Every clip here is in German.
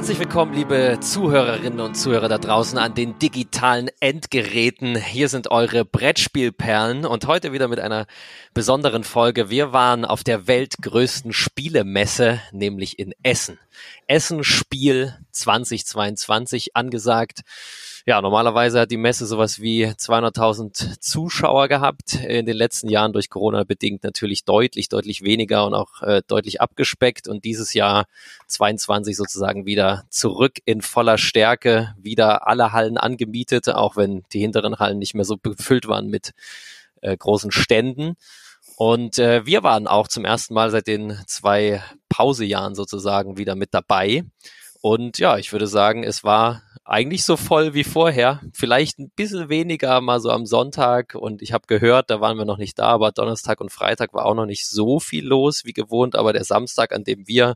Herzlich willkommen, liebe Zuhörerinnen und Zuhörer da draußen an den digitalen Endgeräten. Hier sind eure Brettspielperlen und heute wieder mit einer besonderen Folge. Wir waren auf der weltgrößten Spielemesse, nämlich in Essen. Essen Spiel 2022 angesagt. Ja, normalerweise hat die Messe sowas wie 200.000 Zuschauer gehabt. In den letzten Jahren durch Corona bedingt natürlich deutlich, deutlich weniger und auch äh, deutlich abgespeckt. Und dieses Jahr 22 sozusagen wieder zurück in voller Stärke, wieder alle Hallen angemietet, auch wenn die hinteren Hallen nicht mehr so befüllt waren mit äh, großen Ständen. Und äh, wir waren auch zum ersten Mal seit den zwei Pausejahren sozusagen wieder mit dabei. Und ja, ich würde sagen, es war eigentlich so voll wie vorher. Vielleicht ein bisschen weniger mal so am Sonntag. Und ich habe gehört, da waren wir noch nicht da, aber Donnerstag und Freitag war auch noch nicht so viel los wie gewohnt. Aber der Samstag, an dem wir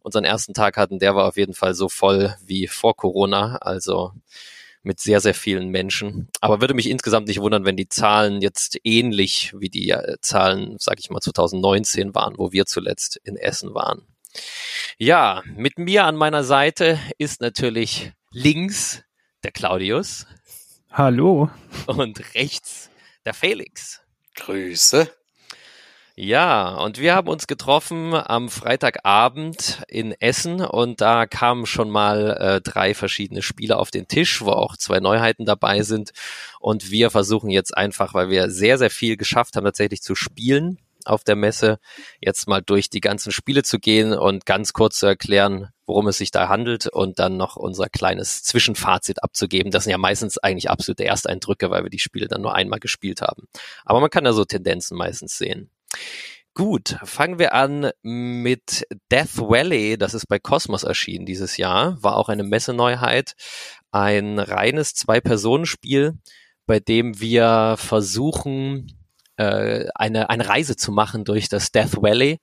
unseren ersten Tag hatten, der war auf jeden Fall so voll wie vor Corona. Also mit sehr, sehr vielen Menschen. Aber würde mich insgesamt nicht wundern, wenn die Zahlen jetzt ähnlich wie die äh, Zahlen, sag ich mal, 2019 waren, wo wir zuletzt in Essen waren. Ja, mit mir an meiner Seite ist natürlich links der Claudius. Hallo. Und rechts der Felix. Grüße. Ja, und wir haben uns getroffen am Freitagabend in Essen und da kamen schon mal äh, drei verschiedene Spiele auf den Tisch, wo auch zwei Neuheiten dabei sind. Und wir versuchen jetzt einfach, weil wir sehr, sehr viel geschafft haben, tatsächlich zu spielen, auf der Messe, jetzt mal durch die ganzen Spiele zu gehen und ganz kurz zu erklären, worum es sich da handelt und dann noch unser kleines Zwischenfazit abzugeben. Das sind ja meistens eigentlich absolute Ersteindrücke, weil wir die Spiele dann nur einmal gespielt haben. Aber man kann ja so Tendenzen meistens sehen. Gut, fangen wir an mit Death Valley. Das ist bei Cosmos erschienen dieses Jahr. War auch eine Messeneuheit. Ein reines Zwei-Personen-Spiel, bei dem wir versuchen, äh, eine, eine Reise zu machen durch das Death Valley,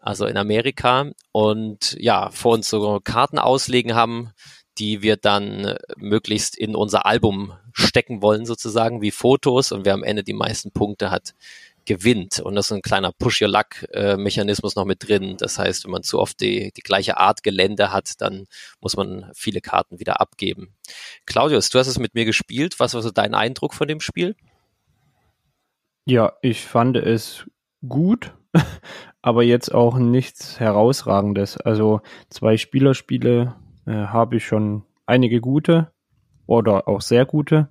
also in Amerika. Und ja, vor uns so Karten auslegen haben, die wir dann möglichst in unser Album stecken wollen, sozusagen, wie Fotos. Und wer am Ende die meisten Punkte hat, gewinnt. Und das ist ein kleiner Push-Your-Luck-Mechanismus noch mit drin. Das heißt, wenn man zu oft die, die gleiche Art Gelände hat, dann muss man viele Karten wieder abgeben. Claudius, du hast es mit mir gespielt. Was war so dein Eindruck von dem Spiel? Ja, ich fand es gut, aber jetzt auch nichts herausragendes. Also zwei Spielerspiele äh, habe ich schon einige gute oder auch sehr gute.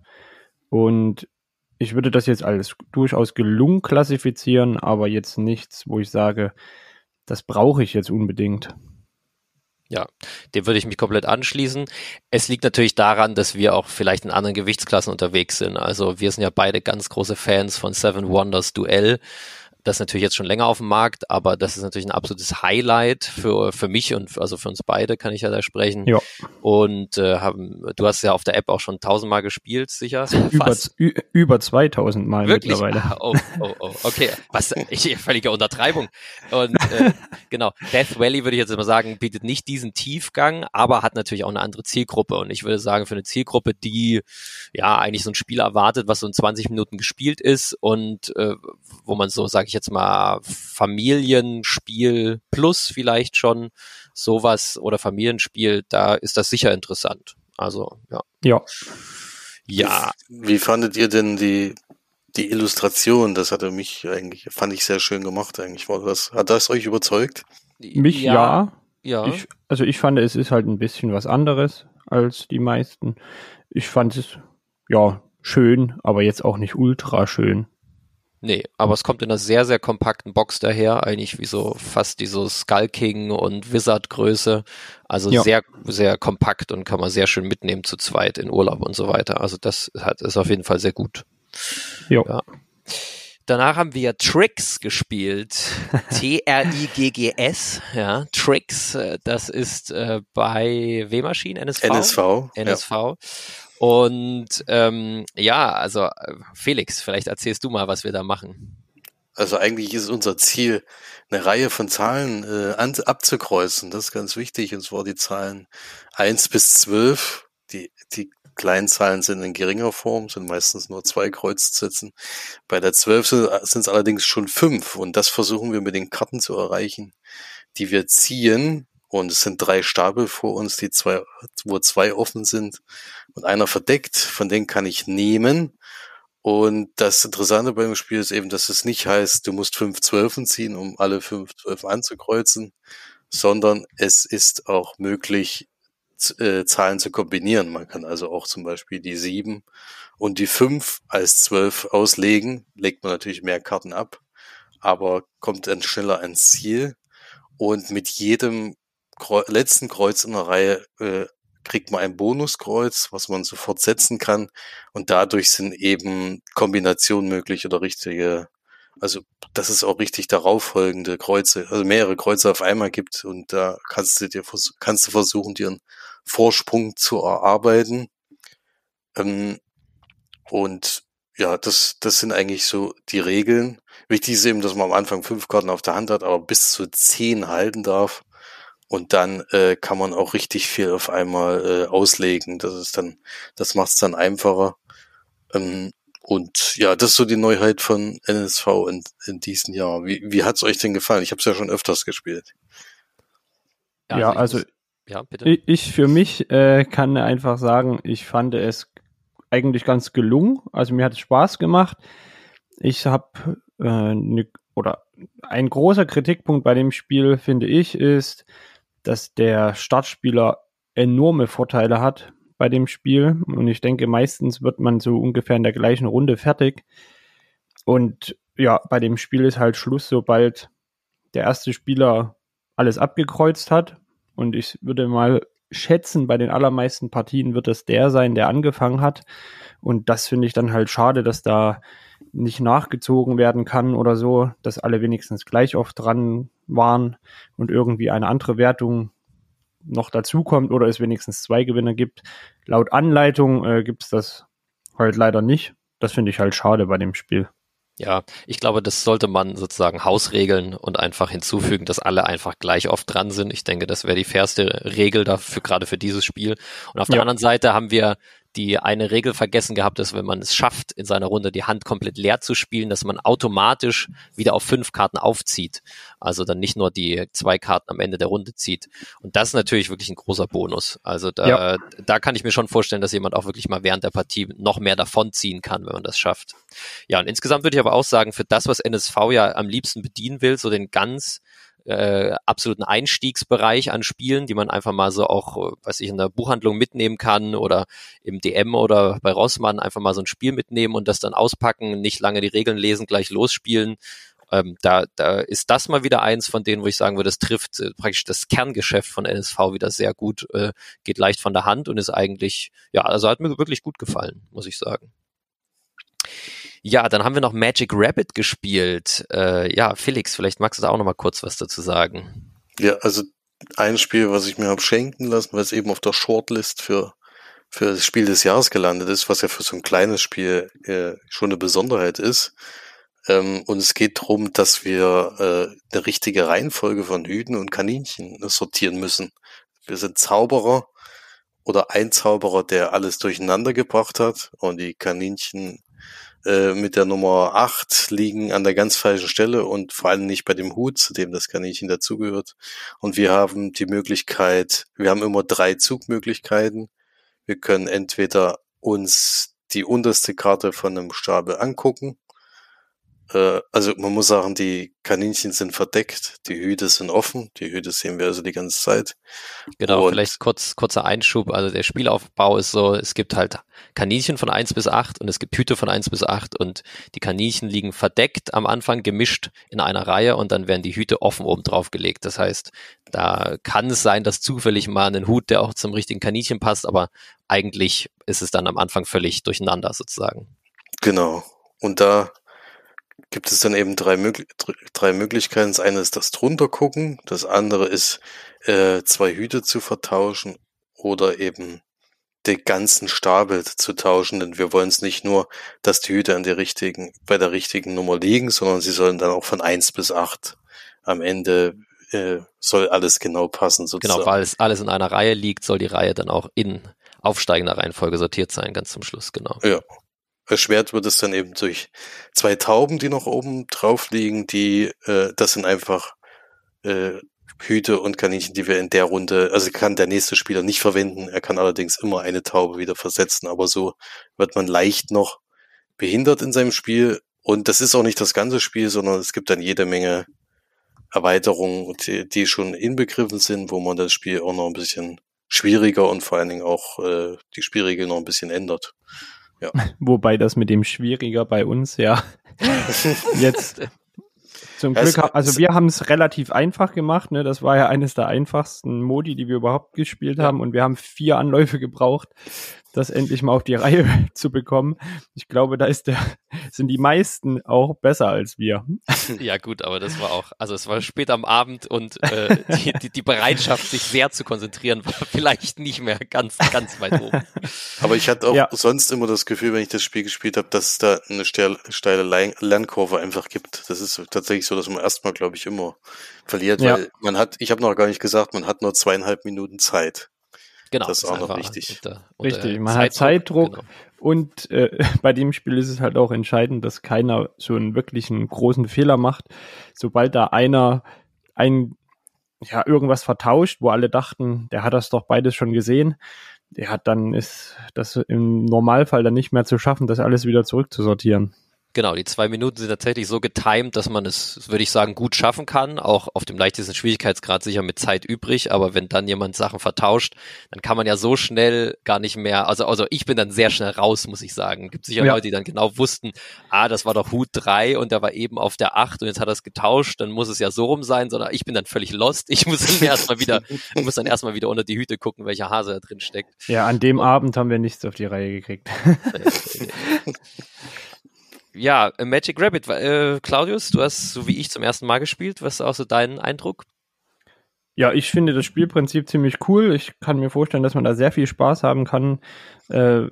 Und ich würde das jetzt als durchaus gelungen klassifizieren, aber jetzt nichts, wo ich sage, das brauche ich jetzt unbedingt. Ja, dem würde ich mich komplett anschließen. Es liegt natürlich daran, dass wir auch vielleicht in anderen Gewichtsklassen unterwegs sind. Also wir sind ja beide ganz große Fans von Seven Wonders Duell. Das ist natürlich jetzt schon länger auf dem Markt, aber das ist natürlich ein absolutes Highlight für, für mich und also für uns beide kann ich ja da sprechen. Ja. Und äh, haben, du hast ja auf der App auch schon tausendmal gespielt, sicher? Über, über 2000 Mal Wirklich? mittlerweile. Oh, oh, oh, okay. Was, ich, völlige Untertreibung. Und äh, genau, Death Valley würde ich jetzt immer sagen, bietet nicht diesen Tiefgang, aber hat natürlich auch eine andere Zielgruppe. Und ich würde sagen, für eine Zielgruppe, die ja eigentlich so ein Spiel erwartet, was so in 20 Minuten gespielt ist und äh, wo man so, sage ich jetzt mal, Familienspiel plus vielleicht schon sowas oder Familienspiel, da ist das sicher interessant. Also, ja. Ja. Ja. Wie, wie fandet ihr denn die, die Illustration? Das hatte mich eigentlich, fand ich sehr schön gemacht eigentlich. War das, hat das euch überzeugt? Mich ja. Ja. ja. Ich, also ich fand, es ist halt ein bisschen was anderes als die meisten. Ich fand es, ja, schön, aber jetzt auch nicht ultra schön. Nee, aber es kommt in einer sehr, sehr kompakten Box daher, eigentlich wie so fast diese Skull King und Wizard Größe. Also ja. sehr, sehr kompakt und kann man sehr schön mitnehmen zu zweit in Urlaub und so weiter. Also das hat, ist auf jeden Fall sehr gut. Jo. Ja. Danach haben wir Tricks gespielt. T-R-I-G-G-S, ja, Tricks. äh, Das ist äh, bei W-Maschinen, NSV? NSV. NSV. Ja. Und ähm, ja, also Felix, vielleicht erzählst du mal, was wir da machen. Also eigentlich ist unser Ziel, eine Reihe von Zahlen äh, an, abzukreuzen. Das ist ganz wichtig. Und zwar die Zahlen eins bis zwölf. Die, die kleinen Zahlen sind in geringer Form, sind meistens nur zwei Kreuzzitzen. Bei der zwölf sind es allerdings schon fünf. Und das versuchen wir mit den Karten zu erreichen, die wir ziehen und es sind drei Stapel vor uns, die zwei, wo zwei offen sind und einer verdeckt. Von denen kann ich nehmen. Und das Interessante beim Spiel ist eben, dass es nicht heißt, du musst fünf Zwölfen ziehen, um alle fünf Zwölfen anzukreuzen, sondern es ist auch möglich, äh, Zahlen zu kombinieren. Man kann also auch zum Beispiel die sieben und die fünf als zwölf auslegen. Legt man natürlich mehr Karten ab, aber kommt dann schneller ans Ziel. Und mit jedem Kreu letzten Kreuz in der Reihe äh, kriegt man ein Bonuskreuz, was man sofort setzen kann. Und dadurch sind eben Kombinationen möglich oder richtige, also dass es auch richtig darauf folgende Kreuze, also mehrere Kreuze auf einmal gibt. Und da kannst du dir kannst du versuchen, dir einen Vorsprung zu erarbeiten. Ähm, und ja, das, das sind eigentlich so die Regeln. Wichtig ist eben, dass man am Anfang fünf Karten auf der Hand hat, aber bis zu zehn halten darf. Und dann äh, kann man auch richtig viel auf einmal äh, auslegen. Das ist dann, das macht es dann einfacher. Ähm, und ja, das ist so die Neuheit von NSV in, in diesem Jahr. Wie, wie hat es euch denn gefallen? Ich habe es ja schon öfters gespielt. Ja, ja also, also ja, bitte. Ich, ich für mich äh, kann einfach sagen, ich fand es eigentlich ganz gelungen. Also mir hat es Spaß gemacht. Ich habe äh, ne, oder ein großer Kritikpunkt bei dem Spiel finde ich ist, dass der Startspieler enorme Vorteile hat bei dem Spiel. Und ich denke meistens wird man so ungefähr in der gleichen Runde fertig. Und ja bei dem Spiel ist halt Schluss sobald der erste Spieler alles abgekreuzt hat. Und ich würde mal schätzen, bei den allermeisten Partien wird es der sein, der angefangen hat. Und das finde ich dann halt schade, dass da nicht nachgezogen werden kann oder so, dass alle wenigstens gleich oft dran waren und irgendwie eine andere Wertung noch dazukommt oder es wenigstens zwei Gewinner gibt. Laut Anleitung äh, gibt es das halt leider nicht. Das finde ich halt schade bei dem Spiel. Ja, ich glaube, das sollte man sozusagen hausregeln und einfach hinzufügen, dass alle einfach gleich oft dran sind. Ich denke, das wäre die fairste Regel dafür, gerade für dieses Spiel. Und auf der anderen Seite haben wir die eine Regel vergessen gehabt, dass wenn man es schafft, in seiner Runde die Hand komplett leer zu spielen, dass man automatisch wieder auf fünf Karten aufzieht. Also dann nicht nur die zwei Karten am Ende der Runde zieht. Und das ist natürlich wirklich ein großer Bonus. Also da, ja. da kann ich mir schon vorstellen, dass jemand auch wirklich mal während der Partie noch mehr davonziehen kann, wenn man das schafft. Ja, und insgesamt würde ich aber auch sagen, für das, was NSV ja am liebsten bedienen will, so den ganz äh, absoluten Einstiegsbereich an Spielen, die man einfach mal so auch, weiß ich, in der Buchhandlung mitnehmen kann oder im DM oder bei Rossmann einfach mal so ein Spiel mitnehmen und das dann auspacken, nicht lange die Regeln lesen, gleich losspielen. Ähm, da, da ist das mal wieder eins von denen, wo ich sagen würde, das trifft äh, praktisch das Kerngeschäft von NSV wieder sehr gut, äh, geht leicht von der Hand und ist eigentlich, ja, also hat mir wirklich gut gefallen, muss ich sagen. Ja, dann haben wir noch Magic Rabbit gespielt. Äh, ja, Felix, vielleicht magst du da auch noch mal kurz was dazu sagen. Ja, also ein Spiel, was ich mir habe schenken lassen, weil es eben auf der Shortlist für für das Spiel des Jahres gelandet ist, was ja für so ein kleines Spiel äh, schon eine Besonderheit ist. Ähm, und es geht darum, dass wir äh, eine richtige Reihenfolge von Hüten und Kaninchen sortieren müssen. Wir sind Zauberer oder ein Zauberer, der alles durcheinander gebracht hat und die Kaninchen äh, mit der Nummer 8 liegen an der ganz falschen Stelle und vor allem nicht bei dem Hut, zu dem das Kaninchen dazugehört. Und wir haben die Möglichkeit, wir haben immer drei Zugmöglichkeiten. Wir können entweder uns die unterste Karte von einem Stapel angucken äh, also man muss sagen, die Kaninchen sind verdeckt, die Hüte sind offen, die Hüte sehen wir also die ganze Zeit. Genau, und vielleicht kurz, kurzer Einschub. Also der Spielaufbau ist so, es gibt halt Kaninchen von eins bis acht und es gibt Hüte von eins bis acht und die Kaninchen liegen verdeckt am Anfang gemischt in einer Reihe und dann werden die Hüte offen oben drauf gelegt. Das heißt, da kann es sein, dass zufällig mal ein Hut, der auch zum richtigen Kaninchen passt, aber eigentlich ist es dann am Anfang völlig durcheinander sozusagen. Genau. Und da gibt es dann eben drei, Möglich drei Möglichkeiten. Das eine ist das drunter gucken, das andere ist äh, zwei Hüte zu vertauschen oder eben den ganzen Stapel zu tauschen, denn wir wollen es nicht nur, dass die Hüte an der richtigen, bei der richtigen Nummer liegen, sondern sie sollen dann auch von eins bis acht am Ende äh, soll alles genau passen. Sozusagen. Genau, weil es alles in einer Reihe liegt, soll die Reihe dann auch in aufsteigender Reihenfolge sortiert sein, ganz zum Schluss, genau. Ja, Erschwert wird es dann eben durch zwei Tauben, die noch oben drauf liegen, die, äh, das sind einfach äh, Hüte und Kaninchen, die wir in der Runde, also kann der nächste Spieler nicht verwenden. Er kann allerdings immer eine Taube wieder versetzen, aber so wird man leicht noch behindert in seinem Spiel. Und das ist auch nicht das ganze Spiel, sondern es gibt dann jede Menge Erweiterungen, die, die schon inbegriffen sind, wo man das Spiel auch noch ein bisschen schwieriger und vor allen Dingen auch äh, die Spielregeln noch ein bisschen ändert. Ja. Wobei das mit dem schwieriger bei uns ja jetzt zum Glück, also wir haben es relativ einfach gemacht. Ne? Das war ja eines der einfachsten Modi, die wir überhaupt gespielt haben. Und wir haben vier Anläufe gebraucht, das endlich mal auf die Reihe zu bekommen. Ich glaube, da ist der, sind die meisten auch besser als wir. Ja gut, aber das war auch, also es war spät am Abend und äh, die, die, die Bereitschaft, sich sehr zu konzentrieren, war vielleicht nicht mehr ganz, ganz weit oben. Aber ich hatte auch ja. sonst immer das Gefühl, wenn ich das Spiel gespielt habe, dass es da eine steile Lernkurve einfach gibt. Das ist tatsächlich so, dass man erstmal, glaube ich, immer verliert, ja. weil man hat, ich habe noch gar nicht gesagt, man hat nur zweieinhalb Minuten Zeit. Genau, das ist auch noch wichtig. Unter, unter Richtig, man Zeitdruck, hat Zeitdruck genau. und äh, bei dem Spiel ist es halt auch entscheidend, dass keiner so einen wirklichen großen Fehler macht. Sobald da einer ein ja irgendwas vertauscht, wo alle dachten, der hat das doch beides schon gesehen, der hat dann ist das im Normalfall dann nicht mehr zu schaffen, das alles wieder zurückzusortieren. Genau, die zwei Minuten sind tatsächlich so getimed, dass man es, würde ich sagen, gut schaffen kann. Auch auf dem leichtesten Schwierigkeitsgrad sicher mit Zeit übrig. Aber wenn dann jemand Sachen vertauscht, dann kann man ja so schnell gar nicht mehr. Also, also ich bin dann sehr schnell raus, muss ich sagen. Gibt sicher ja. Leute, die dann genau wussten, ah, das war doch Hut 3 und der war eben auf der 8 und jetzt hat er es getauscht, dann muss es ja so rum sein, sondern ich bin dann völlig lost. Ich muss dann erstmal wieder, muss dann erstmal wieder unter die Hüte gucken, welcher Hase da drin steckt. Ja, an dem und, Abend haben wir nichts auf die Reihe gekriegt. ja, Magic Rabbit. Äh, Claudius, du hast so wie ich zum ersten Mal gespielt. Was ist auch so dein Eindruck? Ja, ich finde das Spielprinzip ziemlich cool. Ich kann mir vorstellen, dass man da sehr viel Spaß haben kann, äh,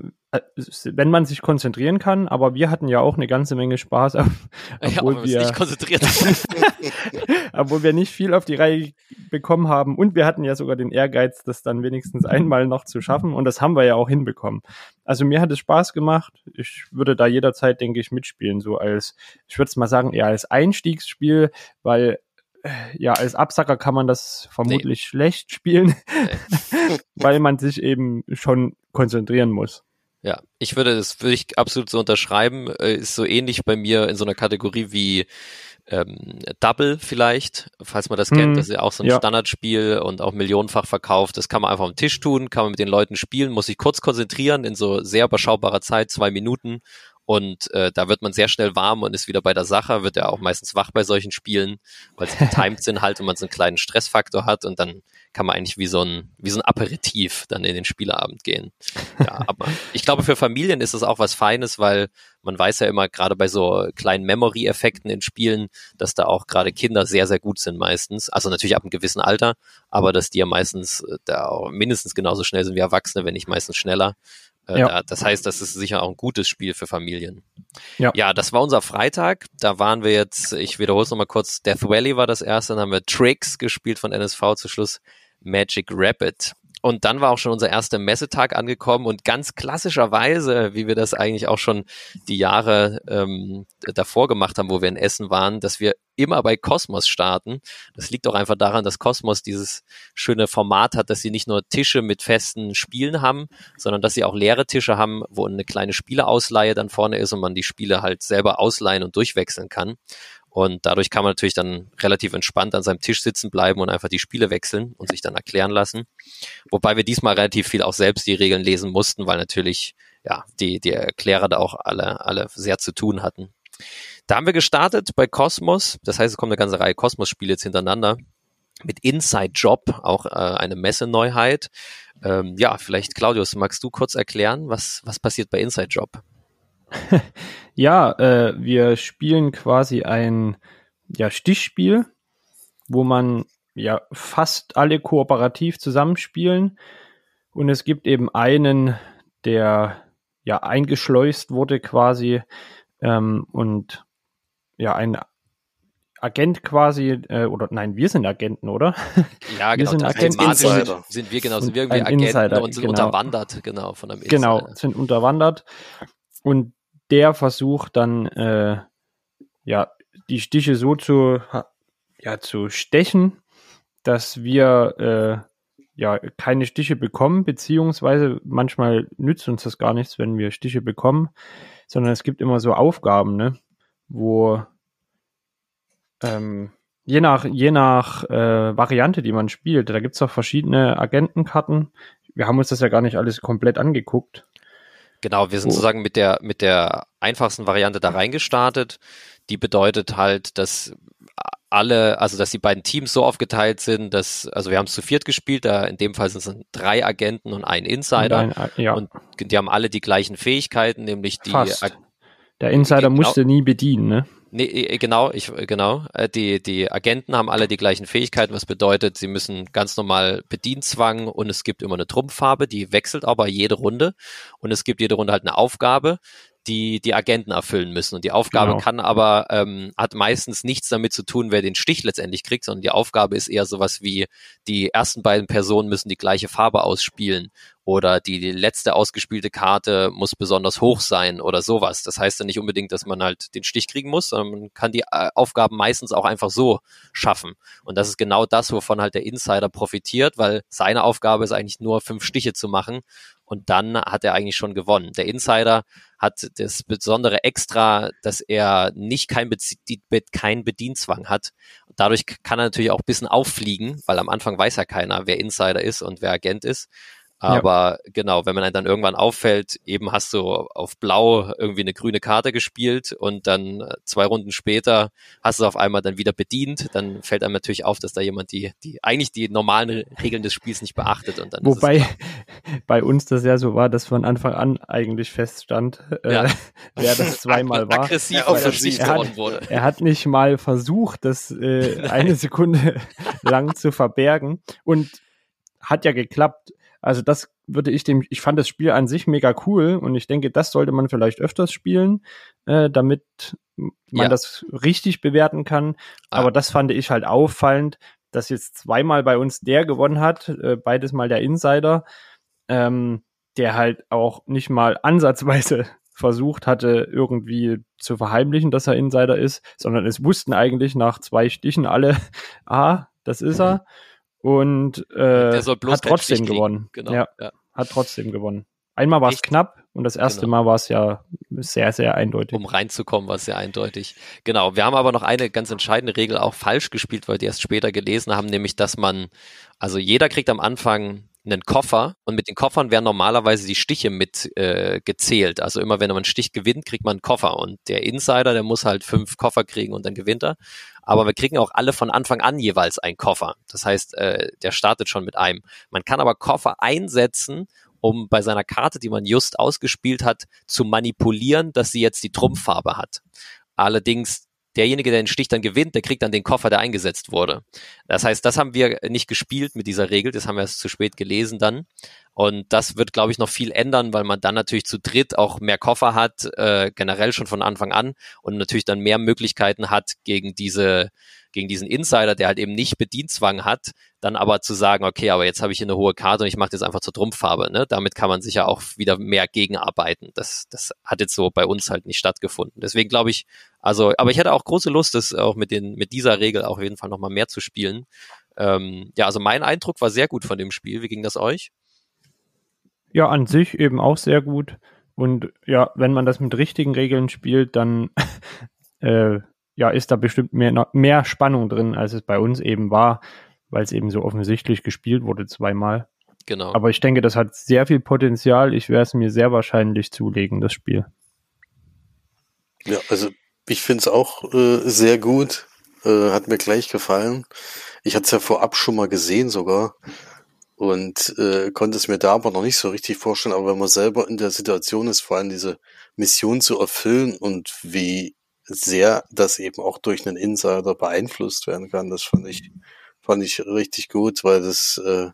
wenn man sich konzentrieren kann. Aber wir hatten ja auch eine ganze Menge Spaß, obwohl ja, wir nicht konzentriert obwohl wir nicht viel auf die Reihe bekommen haben. Und wir hatten ja sogar den Ehrgeiz, das dann wenigstens einmal noch zu schaffen. Und das haben wir ja auch hinbekommen. Also mir hat es Spaß gemacht. Ich würde da jederzeit, denke ich, mitspielen. So als, ich würde es mal sagen, eher als Einstiegsspiel, weil ja, als Absacker kann man das vermutlich nee. schlecht spielen, nee. weil man sich eben schon konzentrieren muss. Ja, ich würde das würde ich absolut so unterschreiben. Äh, ist so ähnlich bei mir in so einer Kategorie wie ähm, Double vielleicht, falls man das hm, kennt. Das ist ja auch so ein ja. Standardspiel und auch millionenfach verkauft. Das kann man einfach am Tisch tun, kann man mit den Leuten spielen, muss sich kurz konzentrieren in so sehr überschaubarer Zeit, zwei Minuten und äh, da wird man sehr schnell warm und ist wieder bei der Sache, wird ja auch meistens wach bei solchen Spielen, weil sie getimed sind halt und man so einen kleinen Stressfaktor hat und dann kann man eigentlich wie so ein, wie so ein Aperitif dann in den Spieleabend gehen. Ja, aber ich glaube, für Familien ist das auch was Feines, weil man weiß ja immer gerade bei so kleinen Memory-Effekten in Spielen, dass da auch gerade Kinder sehr, sehr gut sind meistens. Also natürlich ab einem gewissen Alter, aber dass die ja meistens äh, da auch mindestens genauso schnell sind wie Erwachsene, wenn nicht meistens schneller. Äh, ja. Da, das heißt, das ist sicher auch ein gutes Spiel für Familien. Ja. ja, das war unser Freitag. Da waren wir jetzt, ich wiederhole es nochmal kurz, Death Valley war das erste, dann haben wir Tricks gespielt von NSV, zu Schluss Magic Rapid. Und dann war auch schon unser erster Messetag angekommen und ganz klassischerweise, wie wir das eigentlich auch schon die Jahre ähm, davor gemacht haben, wo wir in Essen waren, dass wir immer bei Cosmos starten. Das liegt auch einfach daran, dass Cosmos dieses schöne Format hat, dass sie nicht nur Tische mit festen Spielen haben, sondern dass sie auch leere Tische haben, wo eine kleine Spieleausleihe dann vorne ist und man die Spiele halt selber ausleihen und durchwechseln kann. Und dadurch kann man natürlich dann relativ entspannt an seinem Tisch sitzen bleiben und einfach die Spiele wechseln und sich dann erklären lassen. Wobei wir diesmal relativ viel auch selbst die Regeln lesen mussten, weil natürlich ja die, die Erklärer da auch alle, alle sehr zu tun hatten. Da haben wir gestartet bei Cosmos. Das heißt, es kommt eine ganze Reihe Cosmos-Spiele jetzt hintereinander. Mit Inside Job, auch äh, eine Messeneuheit. Ähm, ja, vielleicht, Claudius, magst du kurz erklären, was, was passiert bei Inside Job? ja, äh, wir spielen quasi ein ja, Stichspiel, wo man ja fast alle kooperativ zusammenspielen. Und es gibt eben einen, der ja eingeschleust wurde quasi ähm, und ja ein Agent quasi, äh, oder nein, wir sind Agenten, oder? Ja, genau. Wir sind, Agenten, sind, sind wir genau, sind wir irgendwie Agenten Insider, und sind genau. unterwandert, genau, von einem genau, Insider. Genau, sind unterwandert. Und der versucht dann äh, ja die Stiche so zu ja zu stechen, dass wir äh, ja keine Stiche bekommen, beziehungsweise manchmal nützt uns das gar nichts, wenn wir Stiche bekommen, sondern es gibt immer so Aufgaben, ne, wo ähm, je nach, je nach äh, Variante, die man spielt, da gibt's auch verschiedene Agentenkarten. Wir haben uns das ja gar nicht alles komplett angeguckt. Genau, wir sind sozusagen mit der, mit der einfachsten Variante da reingestartet. Die bedeutet halt, dass alle, also dass die beiden Teams so aufgeteilt sind, dass, also wir haben es zu viert gespielt, da in dem Fall sind es drei Agenten und ein Insider. Und, ein, ja. und die haben alle die gleichen Fähigkeiten, nämlich die. Fast. Der Insider genau, musste nie bedienen, ne? Nee, äh, genau, ich, genau. Äh, die, die Agenten haben alle die gleichen Fähigkeiten, was bedeutet, sie müssen ganz normal Bedienzwang und es gibt immer eine Trumpffarbe, die wechselt aber jede Runde und es gibt jede Runde halt eine Aufgabe, die die Agenten erfüllen müssen. Und die Aufgabe genau. kann aber, ähm, hat meistens nichts damit zu tun, wer den Stich letztendlich kriegt, sondern die Aufgabe ist eher sowas wie, die ersten beiden Personen müssen die gleiche Farbe ausspielen oder die, letzte ausgespielte Karte muss besonders hoch sein oder sowas. Das heißt dann nicht unbedingt, dass man halt den Stich kriegen muss, sondern man kann die äh, Aufgaben meistens auch einfach so schaffen. Und das ist genau das, wovon halt der Insider profitiert, weil seine Aufgabe ist eigentlich nur fünf Stiche zu machen und dann hat er eigentlich schon gewonnen. Der Insider hat das besondere Extra, dass er nicht kein, Be kein Bedienzwang hat. Dadurch kann er natürlich auch ein bisschen auffliegen, weil am Anfang weiß ja keiner, wer Insider ist und wer Agent ist. Aber ja. genau, wenn man dann irgendwann auffällt, eben hast du auf Blau irgendwie eine grüne Karte gespielt und dann äh, zwei Runden später hast du auf einmal dann wieder bedient, dann fällt einem natürlich auf, dass da jemand die, die eigentlich die normalen Regeln des Spiels nicht beachtet und dann Wobei bei uns das ja so war, dass von Anfang an eigentlich feststand, äh, ja. wer das zweimal war. Aggressiv offensiv er hat, wurde. Er hat nicht mal versucht, das äh, eine Sekunde lang zu verbergen und hat ja geklappt also das würde ich dem, ich fand das Spiel an sich mega cool und ich denke, das sollte man vielleicht öfters spielen, äh, damit man ja. das richtig bewerten kann. Ah. Aber das fand ich halt auffallend, dass jetzt zweimal bei uns der gewonnen hat, äh, beides mal der Insider, ähm, der halt auch nicht mal ansatzweise versucht hatte, irgendwie zu verheimlichen, dass er Insider ist, sondern es wussten eigentlich nach zwei Stichen alle, ah, das ist er. Und äh, hat trotzdem gewonnen. Genau. Ja, ja, hat trotzdem gewonnen. Einmal war es knapp und das erste genau. Mal war es ja sehr, sehr eindeutig. Um reinzukommen war es sehr eindeutig. Genau. Wir haben aber noch eine ganz entscheidende Regel auch falsch gespielt, weil die erst später gelesen haben, nämlich, dass man, also jeder kriegt am Anfang einen Koffer und mit den Koffern werden normalerweise die Stiche mit äh, gezählt. Also immer wenn man einen Stich gewinnt, kriegt man einen Koffer und der Insider, der muss halt fünf Koffer kriegen und dann gewinnt er. Aber wir kriegen auch alle von Anfang an jeweils einen Koffer. Das heißt, äh, der startet schon mit einem. Man kann aber Koffer einsetzen, um bei seiner Karte, die man just ausgespielt hat, zu manipulieren, dass sie jetzt die Trumpffarbe hat. Allerdings derjenige, der den Stich dann gewinnt, der kriegt dann den Koffer, der eingesetzt wurde. Das heißt, das haben wir nicht gespielt mit dieser Regel, das haben wir erst zu spät gelesen dann. Und das wird, glaube ich, noch viel ändern, weil man dann natürlich zu dritt auch mehr Koffer hat, äh, generell schon von Anfang an und natürlich dann mehr Möglichkeiten hat, gegen diese gegen diesen Insider, der halt eben nicht Bedienzwang hat, dann aber zu sagen, okay, aber jetzt habe ich hier eine hohe Karte und ich mache das einfach zur Trumpffarbe. Ne? Damit kann man sicher auch wieder mehr gegenarbeiten. Das, das hat jetzt so bei uns halt nicht stattgefunden. Deswegen glaube ich, also, aber ich hätte auch große Lust, das auch mit, den, mit dieser Regel auch auf jeden Fall nochmal mehr zu spielen. Ähm, ja, also mein Eindruck war sehr gut von dem Spiel. Wie ging das euch? Ja, an sich eben auch sehr gut. Und ja, wenn man das mit richtigen Regeln spielt, dann äh, ja, ist da bestimmt mehr, mehr Spannung drin, als es bei uns eben war, weil es eben so offensichtlich gespielt wurde zweimal. Genau. Aber ich denke, das hat sehr viel Potenzial. Ich werde es mir sehr wahrscheinlich zulegen, das Spiel. Ja, also ich finde es auch äh, sehr gut. Äh, hat mir gleich gefallen. Ich hatte es ja vorab schon mal gesehen sogar und äh, konnte es mir da aber noch nicht so richtig vorstellen. Aber wenn man selber in der Situation ist, vor allem diese Mission zu erfüllen und wie sehr das eben auch durch einen Insider beeinflusst werden kann. Das fand ich, fand ich richtig gut, weil das, äh,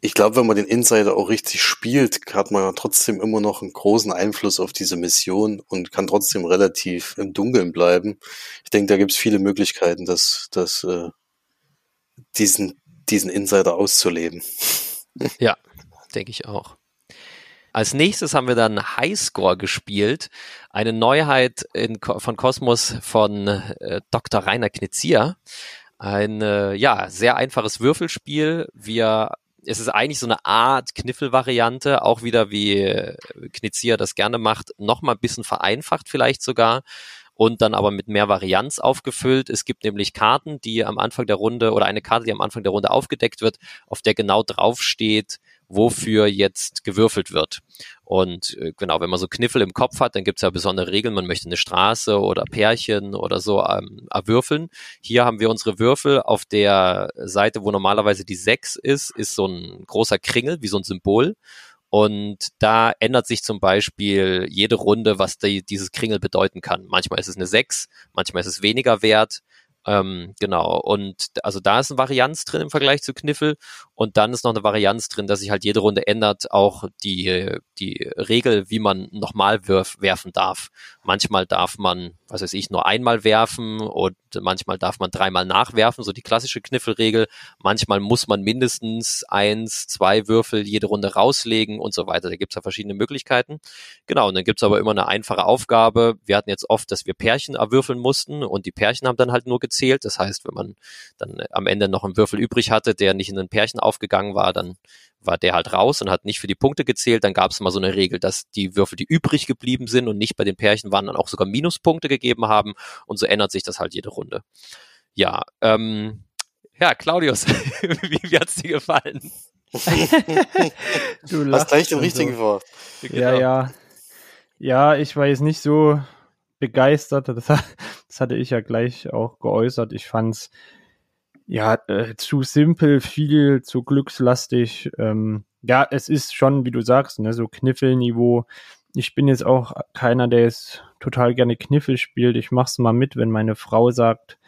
ich glaube, wenn man den Insider auch richtig spielt, hat man trotzdem immer noch einen großen Einfluss auf diese Mission und kann trotzdem relativ im Dunkeln bleiben. Ich denke, da gibt es viele Möglichkeiten, das, das, äh, diesen, diesen Insider auszuleben. Ja, denke ich auch. Als nächstes haben wir dann Highscore gespielt, eine Neuheit in, von Kosmos von äh, Dr. Rainer Knizia. Ein äh, ja sehr einfaches Würfelspiel. Wir es ist eigentlich so eine Art Kniffelvariante, auch wieder wie äh, Knizia das gerne macht, noch mal ein bisschen vereinfacht vielleicht sogar und dann aber mit mehr Varianz aufgefüllt. Es gibt nämlich Karten, die am Anfang der Runde oder eine Karte, die am Anfang der Runde aufgedeckt wird, auf der genau draufsteht, wofür jetzt gewürfelt wird. Und äh, genau, wenn man so Kniffel im Kopf hat, dann gibt's ja besondere Regeln. Man möchte eine Straße oder Pärchen oder so ähm, erwürfeln. Hier haben wir unsere Würfel. Auf der Seite, wo normalerweise die 6 ist, ist so ein großer Kringel, wie so ein Symbol. Und da ändert sich zum Beispiel jede Runde, was die, dieses Kringel bedeuten kann. Manchmal ist es eine 6, manchmal ist es weniger wert. Ähm, genau. Und also da ist eine Varianz drin im Vergleich zu Kniffel. Und dann ist noch eine Varianz drin, dass sich halt jede Runde ändert, auch die, die Regel, wie man nochmal werfen darf. Manchmal darf man, was weiß ich, nur einmal werfen und manchmal darf man dreimal nachwerfen, so die klassische Kniffelregel. Manchmal muss man mindestens eins, zwei Würfel jede Runde rauslegen und so weiter. Da gibt's ja verschiedene Möglichkeiten. Genau, und dann gibt's aber immer eine einfache Aufgabe. Wir hatten jetzt oft, dass wir Pärchen erwürfeln mussten und die Pärchen haben dann halt nur gezählt. Das heißt, wenn man dann am Ende noch einen Würfel übrig hatte, der nicht in ein Pärchen aufgegangen war, dann war der halt raus und hat nicht für die Punkte gezählt. Dann gab es mal so eine Regel, dass die Würfel, die übrig geblieben sind und nicht bei den Pärchen waren, dann auch sogar Minuspunkte gegeben haben. Und so ändert sich das halt jede Runde. Ja, ähm, ja, Claudius, wie, wie hat's dir gefallen? du hast gleich den richtigen so. Wort. Genau. Ja, ja. Ja, ich war jetzt nicht so begeistert. Das, das hatte ich ja gleich auch geäußert. Ich fand's ja, äh, zu simpel, viel zu glückslastig. Ähm, ja, es ist schon, wie du sagst, ne, so Kniffelniveau. Ich bin jetzt auch keiner, der jetzt total gerne Kniffel spielt. Ich mach's mal mit, wenn meine Frau sagt,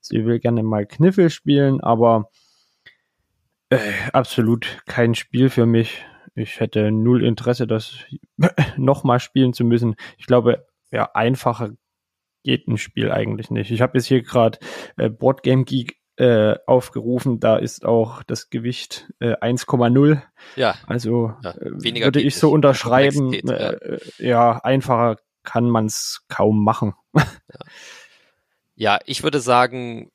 sie will gerne mal Kniffel spielen, aber äh, absolut kein Spiel für mich. Ich hätte null Interesse, das nochmal spielen zu müssen. Ich glaube, ja, einfacher geht ein Spiel eigentlich nicht. Ich habe jetzt hier gerade äh, Boardgame Geek äh, aufgerufen. Da ist auch das Gewicht äh, 1,0. Ja. Also ja, äh, würde ich so unterschreiben. Ja. Äh, ja. einfacher kann man es kaum machen. Ja. ja, ich würde sagen,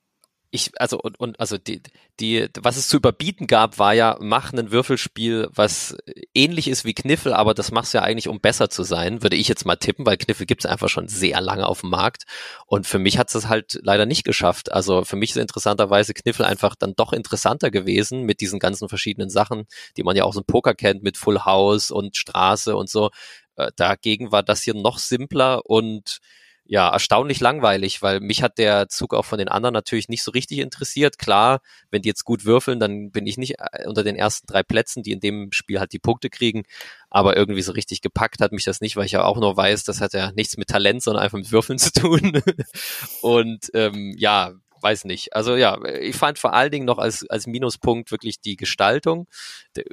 ich, also, und, und also die, die, was es zu überbieten gab, war ja, mach ein Würfelspiel, was ähnlich ist wie Kniffel, aber das machst du ja eigentlich, um besser zu sein, würde ich jetzt mal tippen, weil Kniffel gibt's einfach schon sehr lange auf dem Markt. Und für mich hat es halt leider nicht geschafft. Also für mich ist interessanterweise Kniffel einfach dann doch interessanter gewesen mit diesen ganzen verschiedenen Sachen, die man ja auch so im Poker kennt, mit Full House und Straße und so. Äh, dagegen war das hier noch simpler und ja, erstaunlich langweilig, weil mich hat der Zug auch von den anderen natürlich nicht so richtig interessiert. Klar, wenn die jetzt gut würfeln, dann bin ich nicht äh, unter den ersten drei Plätzen, die in dem Spiel halt die Punkte kriegen. Aber irgendwie so richtig gepackt hat mich das nicht, weil ich ja auch nur weiß, das hat ja nichts mit Talent, sondern einfach mit Würfeln zu tun. Und ähm, ja, weiß nicht. Also ja, ich fand vor allen Dingen noch als, als Minuspunkt wirklich die Gestaltung. Äh,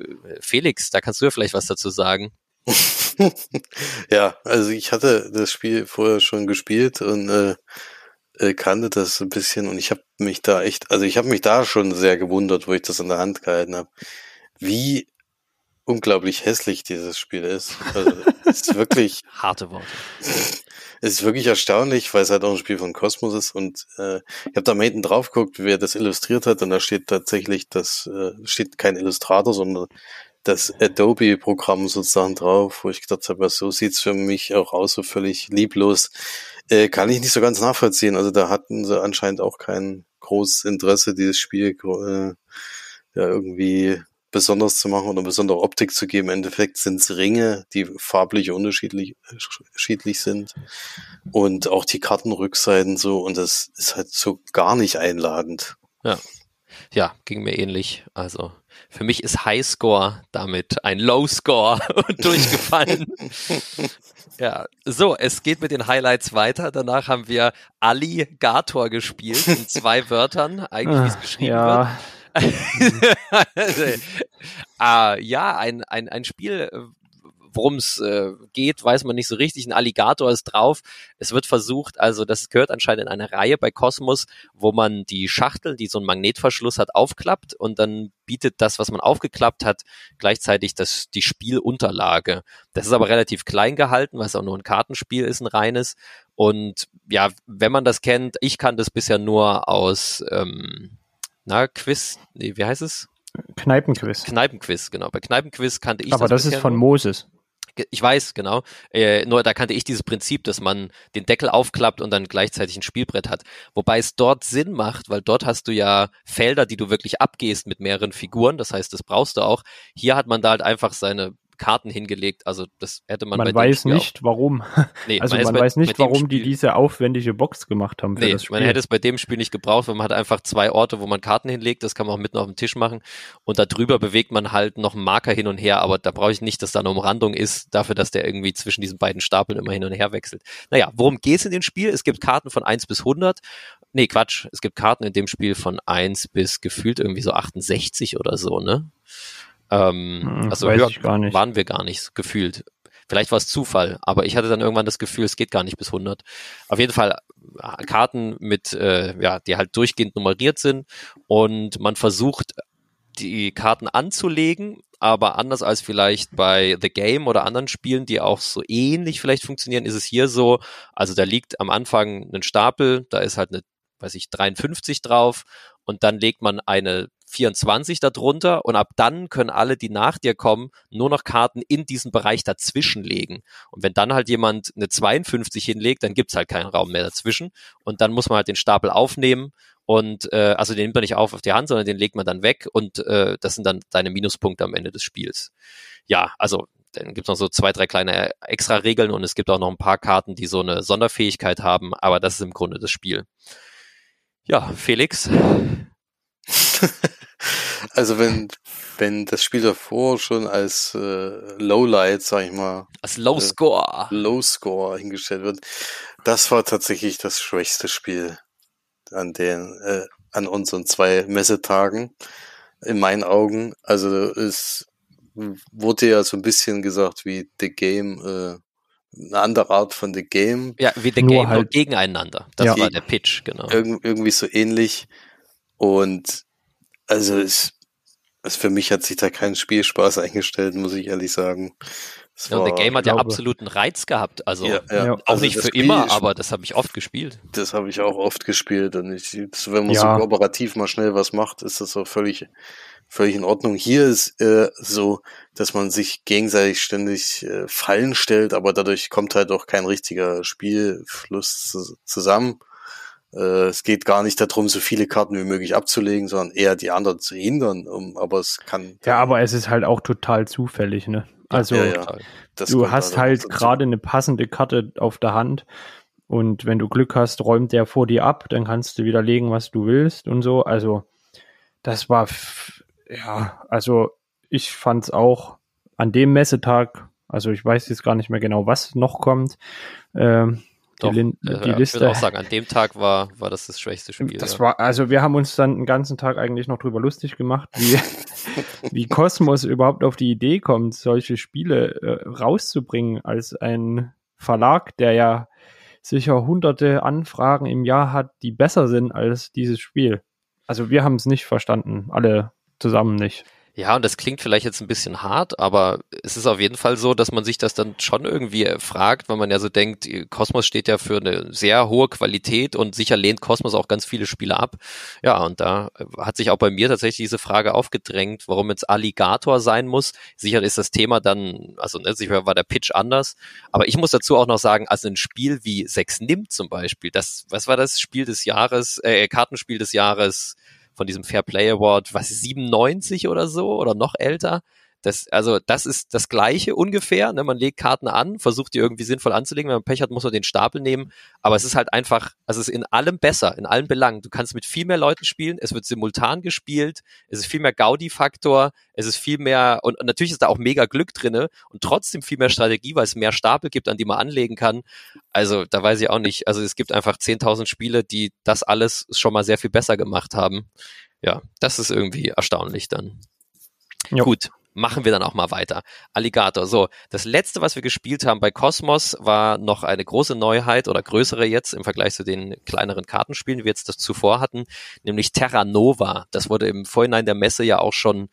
Felix, da kannst du ja vielleicht was dazu sagen. ja, also ich hatte das Spiel vorher schon gespielt und äh, äh, kannte das ein bisschen und ich habe mich da echt, also ich habe mich da schon sehr gewundert, wo ich das in der Hand gehalten habe, wie unglaublich hässlich dieses Spiel ist. Also es ist wirklich harte Worte. Es ist wirklich erstaunlich, weil es halt auch ein Spiel von Kosmos ist und äh, ich habe da mal hinten drauf geguckt, wer das illustriert hat und da steht tatsächlich, das äh, steht kein Illustrator, sondern das Adobe-Programm sozusagen drauf, wo ich gedacht habe, so sieht's für mich auch aus, so völlig lieblos. Äh, kann ich nicht so ganz nachvollziehen. Also da hatten sie anscheinend auch kein großes Interesse, dieses Spiel äh, ja irgendwie besonders zu machen oder besondere Optik zu geben. Im Endeffekt sind es Ringe, die farblich unterschiedlich, unterschiedlich sind. Und auch die Kartenrückseiten so. Und das ist halt so gar nicht einladend. Ja. Ja, ging mir ähnlich. Also für mich ist Highscore damit ein Lowscore durchgefallen. ja, so, es geht mit den Highlights weiter. Danach haben wir Alligator gespielt in zwei Wörtern, eigentlich wie es geschrieben ja. wird. ah, ja, ein, ein, ein Spiel, worum es äh, geht, weiß man nicht so richtig. Ein Alligator ist drauf. Es wird versucht, also das gehört anscheinend in eine Reihe bei Cosmos, wo man die Schachtel, die so einen Magnetverschluss hat, aufklappt und dann bietet das, was man aufgeklappt hat, gleichzeitig das, die Spielunterlage. Das ist aber relativ klein gehalten, weil es auch nur ein Kartenspiel ist, ein reines. Und ja, wenn man das kennt, ich kann das bisher nur aus ähm, na, Quiz, nee, wie heißt es? Kneipenquiz. Kneipenquiz, genau. Bei Kneipenquiz kannte ich Aber das, das ist von. Moses. Ich weiß, genau. Äh, nur da kannte ich dieses Prinzip, dass man den Deckel aufklappt und dann gleichzeitig ein Spielbrett hat. Wobei es dort Sinn macht, weil dort hast du ja Felder, die du wirklich abgehst mit mehreren Figuren. Das heißt, das brauchst du auch. Hier hat man da halt einfach seine Karten hingelegt. Also das hätte man. Man weiß nicht, auch. warum. Nee, also man, man bei, weiß nicht, warum die diese aufwendige Box gemacht haben. Für nee, Spiel. man hätte es bei dem Spiel nicht gebraucht, weil man hat einfach zwei Orte, wo man Karten hinlegt. Das kann man auch mitten auf dem Tisch machen. Und darüber bewegt man halt noch einen Marker hin und her. Aber da brauche ich nicht, dass da eine Umrandung ist, dafür, dass der irgendwie zwischen diesen beiden Stapeln immer hin und her wechselt. Naja, worum geht es in dem Spiel? Es gibt Karten von 1 bis 100. Nee, Quatsch. Es gibt Karten in dem Spiel von 1 bis gefühlt irgendwie so 68 oder so, ne? Ähm, hm, also höher waren wir gar nicht gefühlt. Vielleicht war es Zufall, aber ich hatte dann irgendwann das Gefühl, es geht gar nicht bis 100. Auf jeden Fall äh, Karten mit, äh, ja, die halt durchgehend nummeriert sind und man versucht, die Karten anzulegen, aber anders als vielleicht bei The Game oder anderen Spielen, die auch so ähnlich vielleicht funktionieren, ist es hier so, also da liegt am Anfang ein Stapel, da ist halt eine, weiß ich, 53 drauf und dann legt man eine 24 darunter und ab dann können alle, die nach dir kommen, nur noch Karten in diesen Bereich dazwischen legen. Und wenn dann halt jemand eine 52 hinlegt, dann gibt's halt keinen Raum mehr dazwischen und dann muss man halt den Stapel aufnehmen und äh, also den nimmt man nicht auf auf die Hand, sondern den legt man dann weg und äh, das sind dann deine Minuspunkte am Ende des Spiels. Ja, also dann gibt's noch so zwei, drei kleine extra Regeln und es gibt auch noch ein paar Karten, die so eine Sonderfähigkeit haben, aber das ist im Grunde das Spiel. Ja, Felix. Also wenn, wenn das Spiel davor schon als äh, Lowlight, sag ich mal, als Low Score, äh, Low Score hingestellt wird, das war tatsächlich das schwächste Spiel an den, äh, an unseren zwei Messetagen, in meinen Augen. Also es wurde ja so ein bisschen gesagt wie The Game, äh, eine andere Art von The Game. Ja, wie The nur Game, halt gegeneinander. Das ja. war der Pitch, genau. Irg irgendwie so ähnlich. Und also es, es für mich hat sich da kein Spielspaß eingestellt, muss ich ehrlich sagen. Ja, und der Game hat ja absoluten Reiz gehabt. Also ja, ja. auch also nicht für Spiel, immer, aber das habe ich oft gespielt. Das habe ich auch oft gespielt. Und ich, wenn man ja. so kooperativ mal schnell was macht, ist das auch völlig, völlig in Ordnung. Hier ist äh, so, dass man sich gegenseitig ständig äh, Fallen stellt, aber dadurch kommt halt auch kein richtiger Spielfluss zu, zusammen. Äh, es geht gar nicht darum, so viele Karten wie möglich abzulegen, sondern eher die anderen zu hindern. Um, aber es kann. Ja, aber es ist halt auch total zufällig, ne? Also ja, ja. du hast halt gerade eine passende Karte auf der Hand und wenn du Glück hast, räumt der vor dir ab, dann kannst du widerlegen, was du willst und so. Also das war ja, also ich fand's auch an dem Messetag, also ich weiß jetzt gar nicht mehr genau, was noch kommt. Ähm, doch, die, äh, die Liste. Ich würde auch sagen, an dem Tag war, war das das schwächste Spiel. Das ja. war, also wir haben uns dann den ganzen Tag eigentlich noch drüber lustig gemacht, wie, wie Cosmos überhaupt auf die Idee kommt, solche Spiele äh, rauszubringen als ein Verlag, der ja sicher hunderte Anfragen im Jahr hat, die besser sind als dieses Spiel. Also wir haben es nicht verstanden, alle zusammen nicht. Ja, und das klingt vielleicht jetzt ein bisschen hart, aber es ist auf jeden Fall so, dass man sich das dann schon irgendwie fragt, weil man ja so denkt, Cosmos steht ja für eine sehr hohe Qualität und sicher lehnt Cosmos auch ganz viele Spiele ab. Ja, und da hat sich auch bei mir tatsächlich diese Frage aufgedrängt, warum jetzt Alligator sein muss. Sicher ist das Thema dann, also ne, sicher war der Pitch anders, aber ich muss dazu auch noch sagen, also ein Spiel wie Sex nimmt zum Beispiel, das, was war das Spiel des Jahres, äh, Kartenspiel des Jahres von diesem Fair Play Award, was 97 oder so oder noch älter. Das, also das ist das Gleiche ungefähr. Ne? Man legt Karten an, versucht die irgendwie sinnvoll anzulegen. Wenn man Pech hat, muss man den Stapel nehmen. Aber es ist halt einfach, also es ist in allem besser, in allen Belangen. Du kannst mit viel mehr Leuten spielen. Es wird simultan gespielt. Es ist viel mehr Gaudi-Faktor. Es ist viel mehr und, und natürlich ist da auch mega Glück drinne und trotzdem viel mehr Strategie, weil es mehr Stapel gibt, an die man anlegen kann. Also da weiß ich auch nicht. Also es gibt einfach 10.000 Spiele, die das alles schon mal sehr viel besser gemacht haben. Ja, das ist irgendwie erstaunlich dann. Jo. Gut, machen wir dann auch mal weiter. Alligator. So, das letzte, was wir gespielt haben bei Cosmos, war noch eine große Neuheit oder größere jetzt im Vergleich zu den kleineren Kartenspielen, die wir jetzt das zuvor hatten, nämlich Terra Nova. Das wurde im Vorhinein der Messe ja auch schon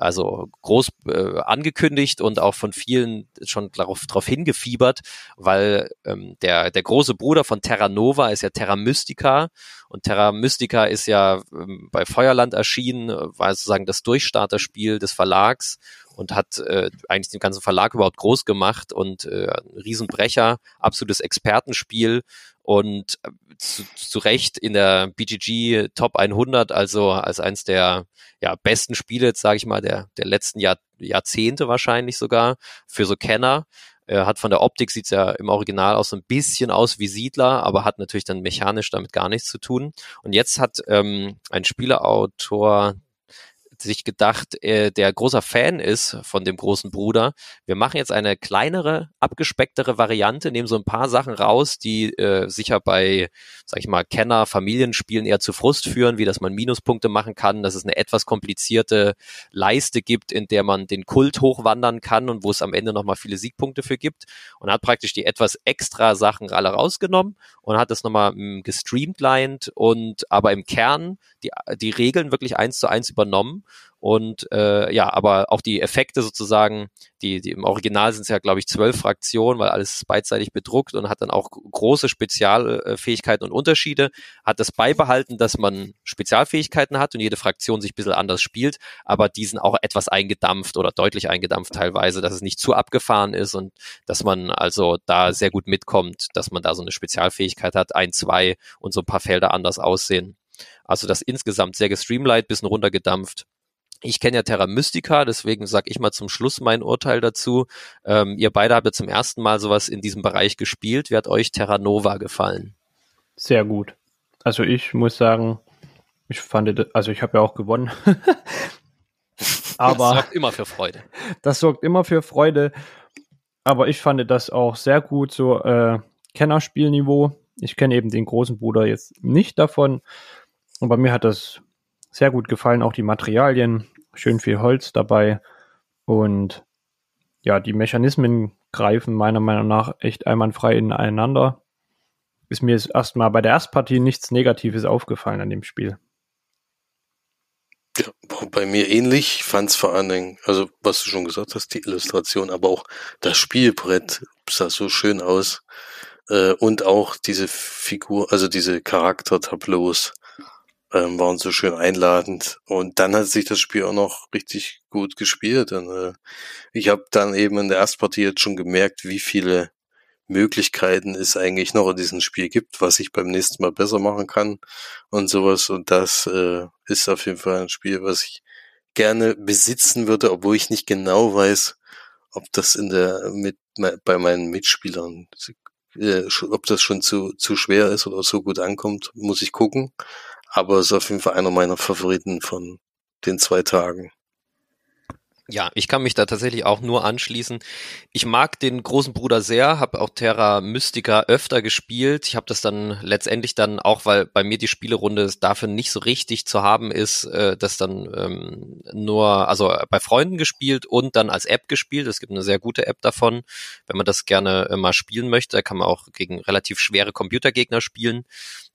also groß äh, angekündigt und auch von vielen schon darauf, darauf hingefiebert, weil ähm, der, der große Bruder von Terra Nova ist ja Terra Mystica und Terra Mystica ist ja ähm, bei Feuerland erschienen, war sozusagen das Durchstarterspiel des Verlags und hat äh, eigentlich den ganzen Verlag überhaupt groß gemacht und äh, Riesenbrecher, absolutes Expertenspiel und äh, zu, zu Recht in der BGG Top 100, also als eins der ja, besten Spiele, sage ich mal, der, der letzten Jahr, Jahrzehnte wahrscheinlich sogar für so Kenner. Er hat von der Optik sieht's ja im Original auch so ein bisschen aus wie Siedler, aber hat natürlich dann mechanisch damit gar nichts zu tun. Und jetzt hat ähm, ein Spieleautor, sich gedacht, äh, der großer Fan ist von dem großen Bruder. Wir machen jetzt eine kleinere, abgespecktere Variante, nehmen so ein paar Sachen raus, die äh, sicher bei, sag ich mal, Kenner, Familienspielen eher zu Frust führen, wie dass man Minuspunkte machen kann, dass es eine etwas komplizierte Leiste gibt, in der man den Kult hochwandern kann und wo es am Ende nochmal viele Siegpunkte für gibt und hat praktisch die etwas extra Sachen alle rausgenommen und hat das nochmal hm, gestreamlined und aber im Kern die, die Regeln wirklich eins zu eins übernommen und äh, ja, aber auch die Effekte sozusagen, die, die im Original sind es ja, glaube ich, zwölf Fraktionen, weil alles beidseitig bedruckt und hat dann auch große Spezialfähigkeiten und Unterschiede. Hat das beibehalten, dass man Spezialfähigkeiten hat und jede Fraktion sich ein bisschen anders spielt, aber diesen auch etwas eingedampft oder deutlich eingedampft teilweise, dass es nicht zu abgefahren ist und dass man also da sehr gut mitkommt, dass man da so eine Spezialfähigkeit hat, ein, zwei und so ein paar Felder anders aussehen. Also das insgesamt sehr gestreamlined, bisschen runtergedampft ich kenne ja Terra Mystica, deswegen sage ich mal zum Schluss mein Urteil dazu. Ähm, ihr beide habt ja zum ersten Mal sowas in diesem Bereich gespielt. Wie hat euch Terra Nova gefallen? Sehr gut. Also ich muss sagen, ich fand, also ich habe ja auch gewonnen. Aber das sorgt immer für Freude. Das sorgt immer für Freude. Aber ich fand das auch sehr gut, so äh, Kennerspielniveau. Ich kenne eben den großen Bruder jetzt nicht davon. Und bei mir hat das sehr gut gefallen, auch die Materialien, schön viel Holz dabei und ja, die Mechanismen greifen meiner Meinung nach echt einwandfrei ineinander. Ist mir erstmal bei der Erstpartie nichts Negatives aufgefallen an dem Spiel. Ja, bei mir ähnlich. fand es vor allen Dingen, also was du schon gesagt hast, die Illustration, aber auch das Spielbrett sah so schön aus. Äh, und auch diese Figur, also diese Charaktertableaus ähm, waren so schön einladend. Und dann hat sich das Spiel auch noch richtig gut gespielt. Und äh, ich habe dann eben in der Erstpartie jetzt schon gemerkt, wie viele Möglichkeiten es eigentlich noch in diesem Spiel gibt, was ich beim nächsten Mal besser machen kann und sowas. Und das äh, ist auf jeden Fall ein Spiel, was ich gerne besitzen würde, obwohl ich nicht genau weiß, ob das in der mit bei meinen Mitspielern äh, ob das schon zu zu schwer ist oder so gut ankommt, muss ich gucken. Aber ist auf jeden Fall einer meiner Favoriten von den zwei Tagen. Ja, ich kann mich da tatsächlich auch nur anschließen. Ich mag den großen Bruder sehr, habe auch Terra Mystica öfter gespielt. Ich habe das dann letztendlich dann auch, weil bei mir die Spielerunde dafür nicht so richtig zu haben ist, äh, das dann ähm, nur, also bei Freunden gespielt und dann als App gespielt. Es gibt eine sehr gute App davon, wenn man das gerne äh, mal spielen möchte. Kann man auch gegen relativ schwere Computergegner spielen.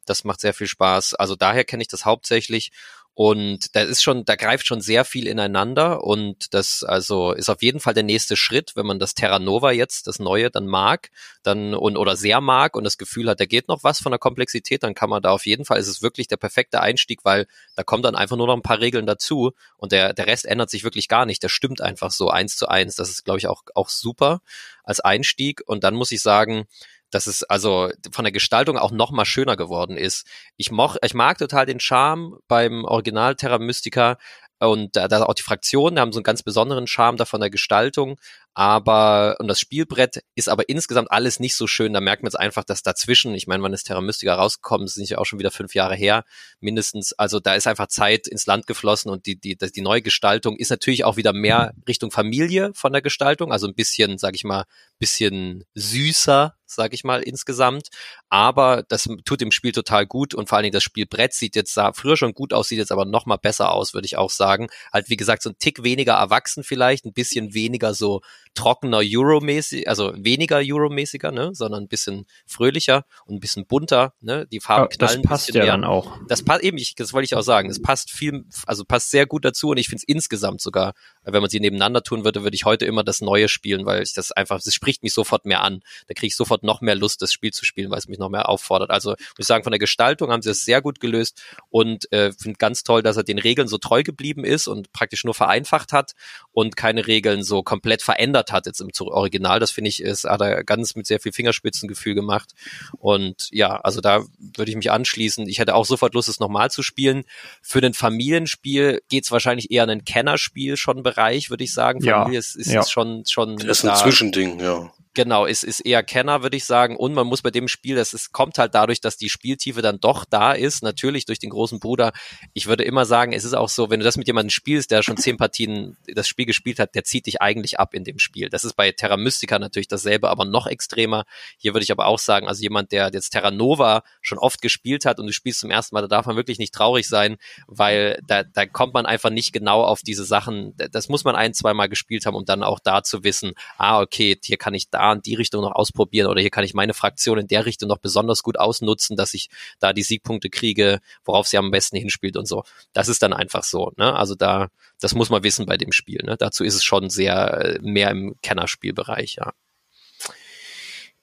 Das macht sehr viel Spaß. Also daher kenne ich das hauptsächlich. Und da ist schon, da greift schon sehr viel ineinander und das also ist auf jeden Fall der nächste Schritt, wenn man das Terra Nova jetzt, das neue, dann mag, dann und oder sehr mag und das Gefühl hat, da geht noch was von der Komplexität, dann kann man da auf jeden Fall, ist es wirklich der perfekte Einstieg, weil da kommt dann einfach nur noch ein paar Regeln dazu und der, der Rest ändert sich wirklich gar nicht. Der stimmt einfach so eins zu eins. Das ist, glaube ich, auch, auch super als Einstieg. Und dann muss ich sagen, dass es also von der Gestaltung auch noch mal schöner geworden ist. Ich, moch, ich mag total den Charme beim Original Terra Mystica und da, da auch die Fraktionen haben so einen ganz besonderen Charme da von der Gestaltung, aber und das Spielbrett ist aber insgesamt alles nicht so schön. Da merkt man jetzt einfach, dass dazwischen, ich meine, wann ist Terra Mystica rausgekommen? Das sind ja auch schon wieder fünf Jahre her, mindestens. Also da ist einfach Zeit ins Land geflossen und die die die neue Gestaltung ist natürlich auch wieder mehr Richtung Familie von der Gestaltung, also ein bisschen, sag ich mal, bisschen süßer sag ich mal, insgesamt. Aber das tut dem Spiel total gut und vor allen Dingen das Spielbrett sieht jetzt sah früher schon gut aus, sieht jetzt aber noch mal besser aus, würde ich auch sagen. Halt, wie gesagt, so ein Tick weniger erwachsen vielleicht, ein bisschen weniger so trockener Euro-mäßig, also weniger Euro-mäßiger, ne, sondern ein bisschen fröhlicher und ein bisschen bunter, ne, die Farben ja, knallen. Das passt ja mehr. dann auch. Das passt eben, ich, das wollte ich auch sagen, es passt viel, also passt sehr gut dazu und ich finde es insgesamt sogar, wenn man sie nebeneinander tun würde, würde ich heute immer das Neue spielen, weil ich das einfach, das spricht mich sofort mehr an. Da kriege ich sofort noch mehr Lust, das Spiel zu spielen, weil es mich noch mehr auffordert. Also muss ich sagen, von der Gestaltung haben sie es sehr gut gelöst und äh, finde ganz toll, dass er den Regeln so treu geblieben ist und praktisch nur vereinfacht hat und keine Regeln so komplett verändert hat jetzt im Original. Das finde ich, ist, hat er ganz mit sehr viel Fingerspitzengefühl gemacht. Und ja, also da würde ich mich anschließen. Ich hätte auch sofort Lust, es nochmal zu spielen. Für ein Familienspiel geht es wahrscheinlich eher in ein Kennerspiel schon Bereich, würde ich sagen. Familie ja, ist, ist, ja. ist schon, schon. Das ist ein da, Zwischending, ja. know Genau, es ist eher Kenner, würde ich sagen. Und man muss bei dem Spiel, das ist, kommt halt dadurch, dass die Spieltiefe dann doch da ist, natürlich durch den großen Bruder. Ich würde immer sagen, es ist auch so, wenn du das mit jemandem spielst, der schon zehn Partien das Spiel gespielt hat, der zieht dich eigentlich ab in dem Spiel. Das ist bei Terra Mystica natürlich dasselbe, aber noch extremer. Hier würde ich aber auch sagen, also jemand, der jetzt Terra Nova schon oft gespielt hat und du spielst zum ersten Mal, da darf man wirklich nicht traurig sein, weil da, da kommt man einfach nicht genau auf diese Sachen. Das muss man ein, zwei Mal gespielt haben, um dann auch da zu wissen, ah, okay, hier kann ich da in die Richtung noch ausprobieren oder hier kann ich meine Fraktion in der Richtung noch besonders gut ausnutzen, dass ich da die Siegpunkte kriege, worauf sie am besten hinspielt und so. Das ist dann einfach so. Ne? Also da, das muss man wissen bei dem Spiel. Ne? Dazu ist es schon sehr äh, mehr im Kennerspielbereich, ja.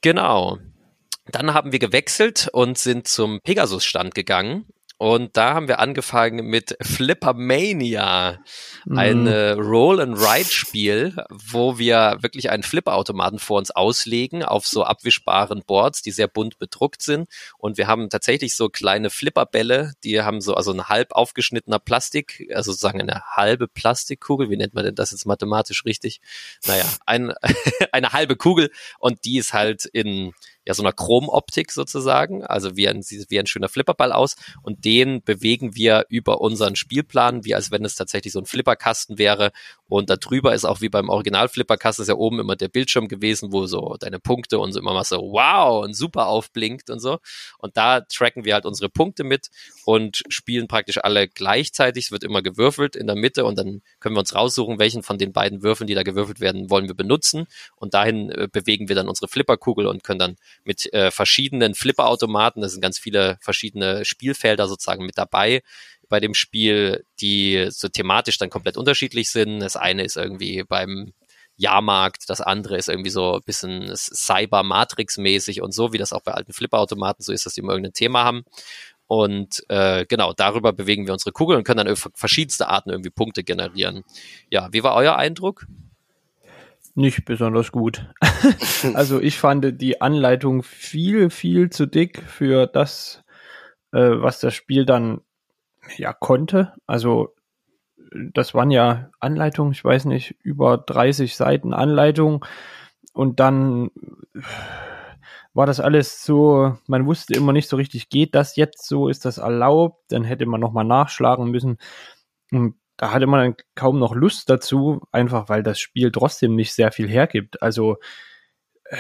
Genau. Dann haben wir gewechselt und sind zum Pegasus-Stand gegangen und da haben wir angefangen mit Flippermania, mhm. ein Roll-and-Ride-Spiel, wo wir wirklich einen Flipperautomaten vor uns auslegen auf so abwischbaren Boards, die sehr bunt bedruckt sind. Und wir haben tatsächlich so kleine Flipperbälle, die haben so also ein halb aufgeschnittener Plastik, also sozusagen eine halbe Plastikkugel. Wie nennt man denn das jetzt mathematisch richtig? Naja, ein, eine halbe Kugel und die ist halt in ja so einer Chromoptik sozusagen, also wie ein, wie ein schöner Flipperball aus und den bewegen wir über unseren Spielplan, wie als wenn es tatsächlich so ein Flipperkasten wäre und da ist auch wie beim Original Flipperkasten ist ja oben immer der Bildschirm gewesen, wo so deine Punkte und so immer mal so wow und super aufblinkt und so und da tracken wir halt unsere Punkte mit und spielen praktisch alle gleichzeitig, es wird immer gewürfelt in der Mitte und dann können wir uns raussuchen, welchen von den beiden Würfeln, die da gewürfelt werden, wollen wir benutzen und dahin äh, bewegen wir dann unsere Flipperkugel und können dann mit äh, verschiedenen Flipperautomaten. Da sind ganz viele verschiedene Spielfelder sozusagen mit dabei bei dem Spiel, die so thematisch dann komplett unterschiedlich sind. Das eine ist irgendwie beim Jahrmarkt, das andere ist irgendwie so ein bisschen Cyber-Matrix-mäßig und so, wie das auch bei alten Flipperautomaten so ist, dass die immer irgendein Thema haben. Und äh, genau, darüber bewegen wir unsere Kugel und können dann verschiedenste Arten irgendwie Punkte generieren. Ja, wie war euer Eindruck? Nicht besonders gut. also ich fand die Anleitung viel, viel zu dick für das, äh, was das Spiel dann ja konnte. Also das waren ja Anleitungen, ich weiß nicht, über 30 Seiten Anleitung und dann war das alles so, man wusste immer nicht so richtig, geht das jetzt so, ist das erlaubt, dann hätte man nochmal nachschlagen müssen. Und da hatte man dann kaum noch Lust dazu, einfach weil das Spiel trotzdem nicht sehr viel hergibt. Also äh,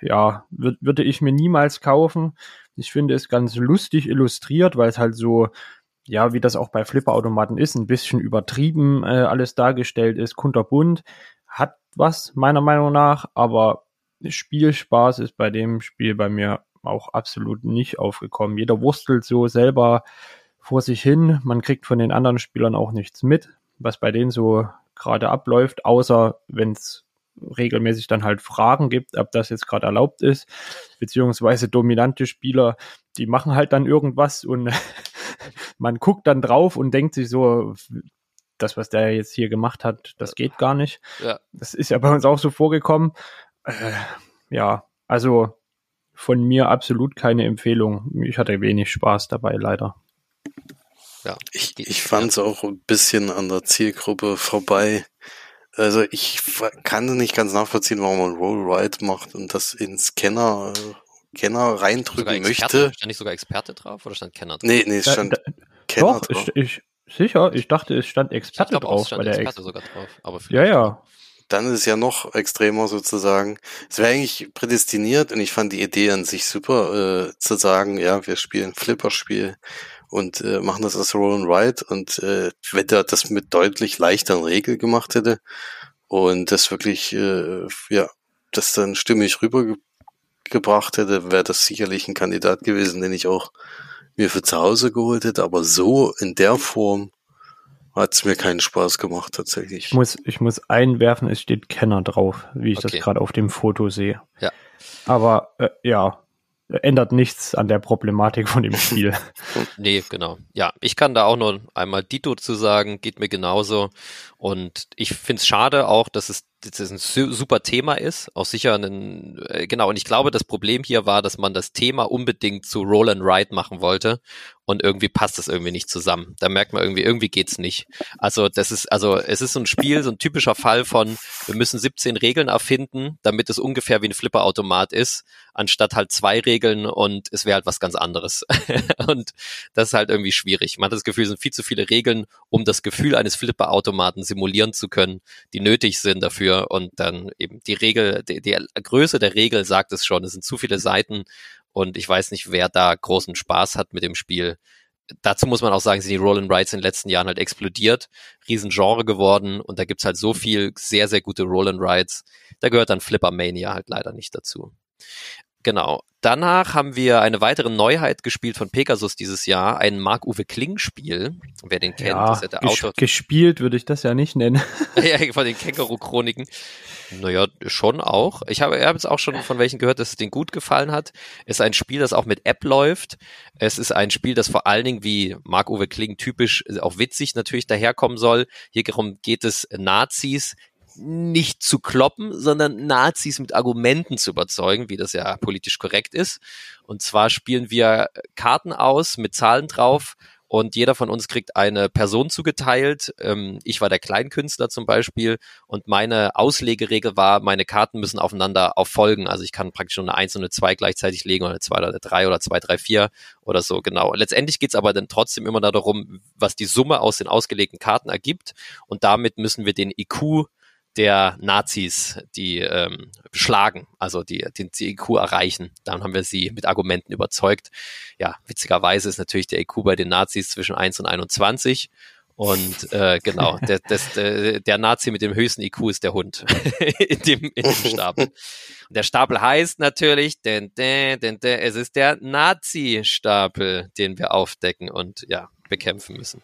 ja, würd, würde ich mir niemals kaufen. Ich finde es ganz lustig illustriert, weil es halt so, ja, wie das auch bei Flipperautomaten ist, ein bisschen übertrieben äh, alles dargestellt ist, kunterbunt, hat was meiner Meinung nach, aber Spielspaß ist bei dem Spiel bei mir auch absolut nicht aufgekommen. Jeder wurstelt so selber vor sich hin. Man kriegt von den anderen Spielern auch nichts mit, was bei denen so gerade abläuft, außer wenn es regelmäßig dann halt Fragen gibt, ob das jetzt gerade erlaubt ist, beziehungsweise dominante Spieler, die machen halt dann irgendwas und man guckt dann drauf und denkt sich so, das, was der jetzt hier gemacht hat, das geht gar nicht. Ja. Das ist ja bei uns auch so vorgekommen. Äh, ja, also von mir absolut keine Empfehlung. Ich hatte wenig Spaß dabei, leider. Ja. Ich, ich fand es auch ein bisschen an der Zielgruppe vorbei. Also ich kann nicht ganz nachvollziehen, warum man Roll Ride macht und das in Scanner, Scanner reindrücken möchte. Stand nicht sogar Experte drauf oder stand Kenner drauf? Nee, nee, es stand da, da, Kenner doch, drauf. Ich, ich, sicher, ich dachte, es stand Experte drauf. stand bei der Experte Ex sogar drauf. Aber ja, ja. Dann ist es ja noch extremer sozusagen. Es wäre eigentlich prädestiniert und ich fand die Idee an sich super, äh, zu sagen, ja, wir spielen Flipperspiel und äh, machen das als Roll and Ride und äh, wenn er das mit deutlich leichteren Regeln gemacht hätte und das wirklich, äh, ja, das dann stimmig rübergebracht hätte, wäre das sicherlich ein Kandidat gewesen, den ich auch mir für zu Hause geholt hätte, aber so in der Form hat es mir keinen Spaß gemacht tatsächlich. Ich muss, ich muss einwerfen, es steht Kenner drauf, wie ich okay. das gerade auf dem Foto sehe. Ja. Aber äh, ja, ändert nichts an der Problematik von dem Spiel. nee, genau. Ja, ich kann da auch nur einmal Dito zu sagen, geht mir genauso. Und ich finde es schade auch, dass es, dass es ein super Thema ist. Auch sicher ein, äh, genau. Und ich glaube, das Problem hier war, dass man das Thema unbedingt zu Roll and Ride machen wollte und irgendwie passt das irgendwie nicht zusammen. Da merkt man irgendwie, irgendwie geht's nicht. Also das ist, also es ist so ein Spiel, so ein typischer Fall von, wir müssen 17 Regeln erfinden, damit es ungefähr wie ein Flipperautomat ist, anstatt halt zwei Regeln und es wäre halt was ganz anderes. und das ist halt irgendwie schwierig. Man hat das Gefühl, es sind viel zu viele Regeln, um das Gefühl eines Flipperautomaten simulieren zu können, die nötig sind dafür. Und dann eben die Regel, die, die Größe der Regel sagt es schon, es sind zu viele Seiten und ich weiß nicht, wer da großen Spaß hat mit dem Spiel. Dazu muss man auch sagen, sind die Roll and in den letzten Jahren halt explodiert, Riesengenre geworden und da gibt's halt so viel sehr, sehr gute Roll and. Da gehört dann Flipper Mania halt leider nicht dazu. Genau. Danach haben wir eine weitere Neuheit gespielt von Pegasus dieses Jahr, ein Marc-Uwe Kling-Spiel. Wer den kennt, ja, ist ja der Autor. Gespielt würde ich das ja nicht nennen. ja, von den Känguru-Chroniken. Naja, schon auch. Ich habe, habe jetzt auch schon von welchen gehört, dass es denen gut gefallen hat. Es ist ein Spiel, das auch mit App läuft. Es ist ein Spiel, das vor allen Dingen, wie Marc-Uwe Kling typisch, auch witzig natürlich daherkommen soll. Hier geht es Nazis nicht zu kloppen, sondern Nazis mit Argumenten zu überzeugen, wie das ja politisch korrekt ist. Und zwar spielen wir Karten aus mit Zahlen drauf und jeder von uns kriegt eine Person zugeteilt. Ähm, ich war der Kleinkünstler zum Beispiel und meine Auslegeregel war, meine Karten müssen aufeinander auffolgen. Also ich kann praktisch nur eine 1 und eine 2 gleichzeitig legen oder eine 2 oder eine 3 oder 2, 3, 4 oder so, genau. Letztendlich geht's aber dann trotzdem immer darum, was die Summe aus den ausgelegten Karten ergibt und damit müssen wir den IQ der Nazis, die ähm, schlagen, also die den IQ erreichen. Dann haben wir sie mit Argumenten überzeugt. Ja, witzigerweise ist natürlich der IQ bei den Nazis zwischen 1 und 21. Und äh, genau, der, das, der, der Nazi mit dem höchsten IQ ist der Hund in, dem, in dem Stapel. Und der Stapel heißt natürlich, denn, denn, denn, denn, es ist der Nazi-Stapel, den wir aufdecken und ja, bekämpfen müssen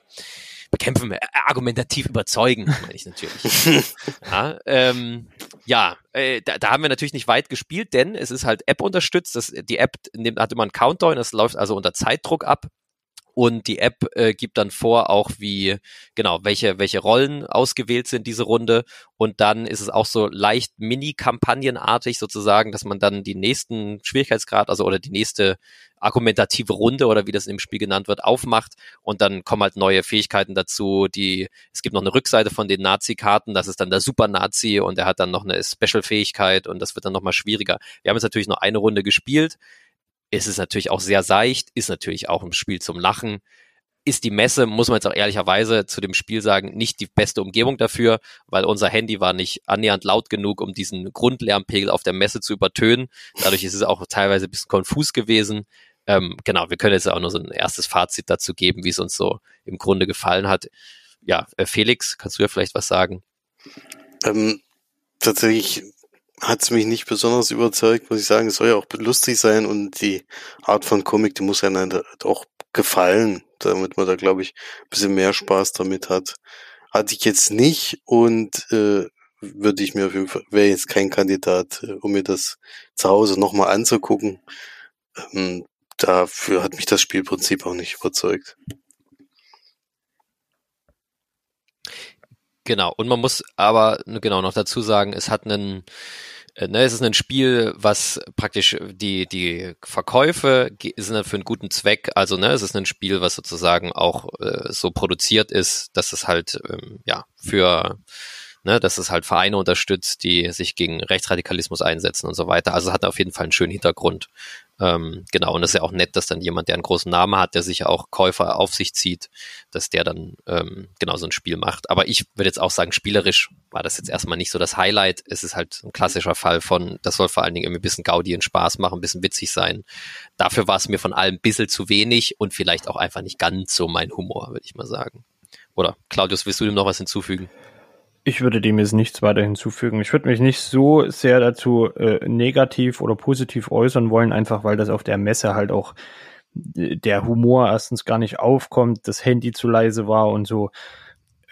bekämpfen, äh, argumentativ überzeugen, meine ich natürlich. ja, ähm, ja äh, da, da haben wir natürlich nicht weit gespielt, denn es ist halt App unterstützt. Das, die App nimmt, hat immer einen Countdown, das läuft also unter Zeitdruck ab und die App äh, gibt dann vor, auch wie, genau, welche, welche Rollen ausgewählt sind diese Runde. Und dann ist es auch so leicht mini-kampagnenartig sozusagen, dass man dann die nächsten Schwierigkeitsgrad, also oder die nächste argumentative Runde oder wie das im Spiel genannt wird, aufmacht und dann kommen halt neue Fähigkeiten dazu, die, es gibt noch eine Rückseite von den Nazi-Karten, das ist dann der Super-Nazi und er hat dann noch eine Special-Fähigkeit und das wird dann nochmal schwieriger. Wir haben jetzt natürlich nur eine Runde gespielt, ist es natürlich auch sehr seicht, ist natürlich auch ein Spiel zum Lachen. Ist die Messe, muss man jetzt auch ehrlicherweise zu dem Spiel sagen, nicht die beste Umgebung dafür, weil unser Handy war nicht annähernd laut genug, um diesen Grundlärmpegel auf der Messe zu übertönen. Dadurch ist es auch teilweise ein bisschen konfus gewesen. Ähm, genau, wir können jetzt auch nur so ein erstes Fazit dazu geben, wie es uns so im Grunde gefallen hat. Ja, äh, Felix, kannst du ja vielleicht was sagen? Ähm, tatsächlich hat es mich nicht besonders überzeugt, muss ich sagen. Es soll ja auch lustig sein und die Art von Comic, die muss einem auch gefallen, damit man da, glaube ich, ein bisschen mehr Spaß damit hat. Hatte ich jetzt nicht und äh, würde ich mir auf jeden Fall, wäre jetzt kein Kandidat, äh, um mir das zu Hause nochmal anzugucken. Ähm, dafür hat mich das Spielprinzip auch nicht überzeugt. Genau, und man muss aber genau noch dazu sagen, es hat einen, äh, ne, es ist ein Spiel, was praktisch die, die Verkäufe sind dann für einen guten Zweck. Also, ne, es ist ein Spiel, was sozusagen auch äh, so produziert ist, dass es halt, ähm, ja, für ne, dass es halt Vereine unterstützt, die sich gegen Rechtsradikalismus einsetzen und so weiter. Also es hat auf jeden Fall einen schönen Hintergrund. Ähm, genau, und es ist ja auch nett, dass dann jemand, der einen großen Namen hat, der sich ja auch Käufer auf sich zieht, dass der dann ähm, genau so ein Spiel macht. Aber ich würde jetzt auch sagen, spielerisch war das jetzt erstmal nicht so das Highlight. Es ist halt ein klassischer Fall von, das soll vor allen Dingen irgendwie ein bisschen Gaudi und Spaß machen, ein bisschen witzig sein. Dafür war es mir von allem ein bisschen zu wenig und vielleicht auch einfach nicht ganz so mein Humor, würde ich mal sagen. Oder Claudius, willst du dem noch was hinzufügen? Ich würde dem jetzt nichts weiter hinzufügen. Ich würde mich nicht so sehr dazu äh, negativ oder positiv äußern wollen, einfach weil das auf der Messe halt auch äh, der Humor erstens gar nicht aufkommt, das Handy zu leise war und so.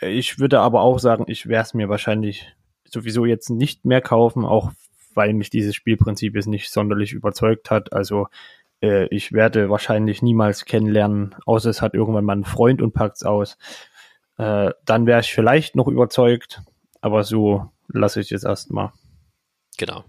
Ich würde aber auch sagen, ich werde es mir wahrscheinlich sowieso jetzt nicht mehr kaufen, auch weil mich dieses Spielprinzip jetzt nicht sonderlich überzeugt hat. Also äh, ich werde wahrscheinlich niemals kennenlernen, außer es hat irgendwann mal einen Freund und packt's aus. Äh, dann wäre ich vielleicht noch überzeugt, aber so lasse ich es erstmal. Genau.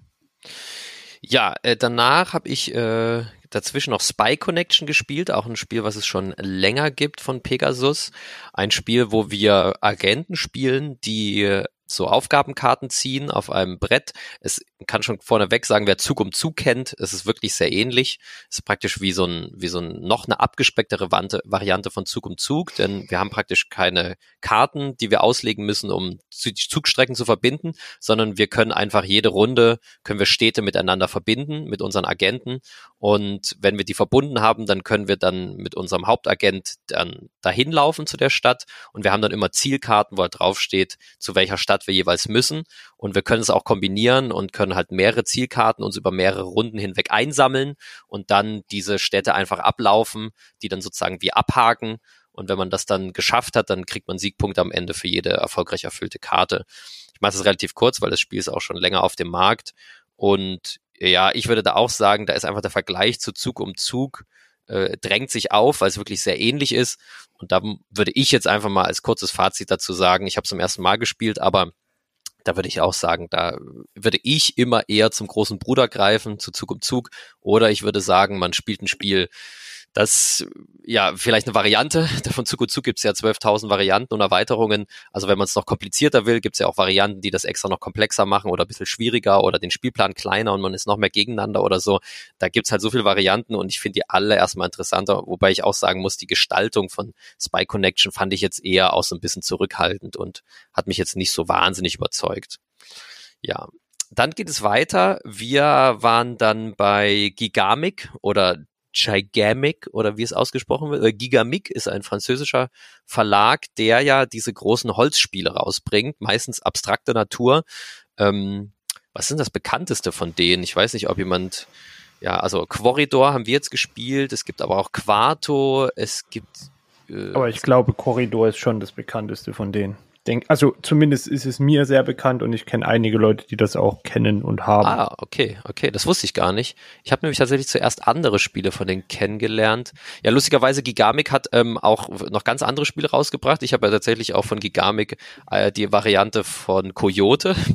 Ja, äh, danach habe ich äh, dazwischen noch Spy Connection gespielt, auch ein Spiel, was es schon länger gibt von Pegasus. Ein Spiel, wo wir Agenten spielen, die so Aufgabenkarten ziehen auf einem Brett. Es kann schon vorneweg sagen, wer Zug um Zug kennt, es ist wirklich sehr ähnlich. Es ist praktisch wie so ein, wie so ein noch eine abgespecktere Variante von Zug um Zug, denn wir haben praktisch keine Karten, die wir auslegen müssen, um Zugstrecken zu verbinden, sondern wir können einfach jede Runde, können wir Städte miteinander verbinden, mit unseren Agenten. Und wenn wir die verbunden haben, dann können wir dann mit unserem Hauptagent dann dahin laufen zu der Stadt und wir haben dann immer Zielkarten, wo halt draufsteht, zu welcher Stadt Stadt wir jeweils müssen. Und wir können es auch kombinieren und können halt mehrere Zielkarten uns über mehrere Runden hinweg einsammeln und dann diese Städte einfach ablaufen, die dann sozusagen wie abhaken. Und wenn man das dann geschafft hat, dann kriegt man Siegpunkte am Ende für jede erfolgreich erfüllte Karte. Ich mache das relativ kurz, weil das Spiel ist auch schon länger auf dem Markt. Und ja, ich würde da auch sagen, da ist einfach der Vergleich zu Zug um Zug äh, drängt sich auf, weil es wirklich sehr ähnlich ist. Und da würde ich jetzt einfach mal als kurzes Fazit dazu sagen, ich habe es zum ersten Mal gespielt, aber da würde ich auch sagen, da würde ich immer eher zum großen Bruder greifen, zu Zug um Zug. Oder ich würde sagen, man spielt ein Spiel, das ja vielleicht eine Variante. Von Zug gibt es ja 12.000 Varianten und Erweiterungen. Also wenn man es noch komplizierter will, gibt es ja auch Varianten, die das extra noch komplexer machen oder ein bisschen schwieriger oder den Spielplan kleiner und man ist noch mehr gegeneinander oder so. Da gibt es halt so viele Varianten und ich finde die alle erstmal interessanter, wobei ich auch sagen muss, die Gestaltung von Spy Connection fand ich jetzt eher auch so ein bisschen zurückhaltend und hat mich jetzt nicht so wahnsinnig überzeugt. Ja, dann geht es weiter. Wir waren dann bei Gigamic oder Gigamic oder wie es ausgesprochen wird. Äh, Gigamic ist ein französischer Verlag, der ja diese großen Holzspiele rausbringt, meistens abstrakter Natur. Ähm, was sind das bekannteste von denen? Ich weiß nicht, ob jemand, ja, also Corridor haben wir jetzt gespielt, es gibt aber auch Quarto, es gibt. Äh, aber ich glaube, Corridor ist schon das bekannteste von denen denke, also zumindest ist es mir sehr bekannt und ich kenne einige Leute, die das auch kennen und haben. Ah, okay, okay, das wusste ich gar nicht. Ich habe nämlich tatsächlich zuerst andere Spiele von denen kennengelernt. Ja, lustigerweise Gigamic hat ähm, auch noch ganz andere Spiele rausgebracht. Ich habe ja tatsächlich auch von Gigamic äh, die Variante von Coyote.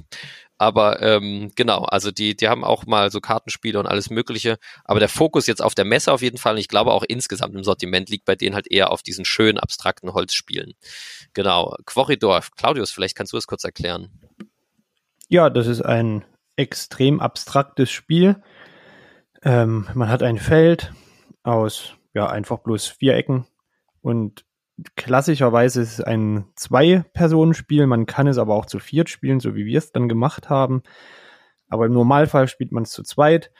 Aber ähm, genau, also die, die haben auch mal so Kartenspiele und alles Mögliche. Aber der Fokus jetzt auf der Messe auf jeden Fall, und ich glaube auch insgesamt im Sortiment liegt bei denen halt eher auf diesen schönen, abstrakten Holzspielen. Genau. Corridor. Claudius, vielleicht kannst du das kurz erklären. Ja, das ist ein extrem abstraktes Spiel. Ähm, man hat ein Feld aus ja einfach bloß vier Ecken und klassischerweise ist es ein Zwei-Personen-Spiel. Man kann es aber auch zu viert spielen, so wie wir es dann gemacht haben. Aber im Normalfall spielt man es zu zweit.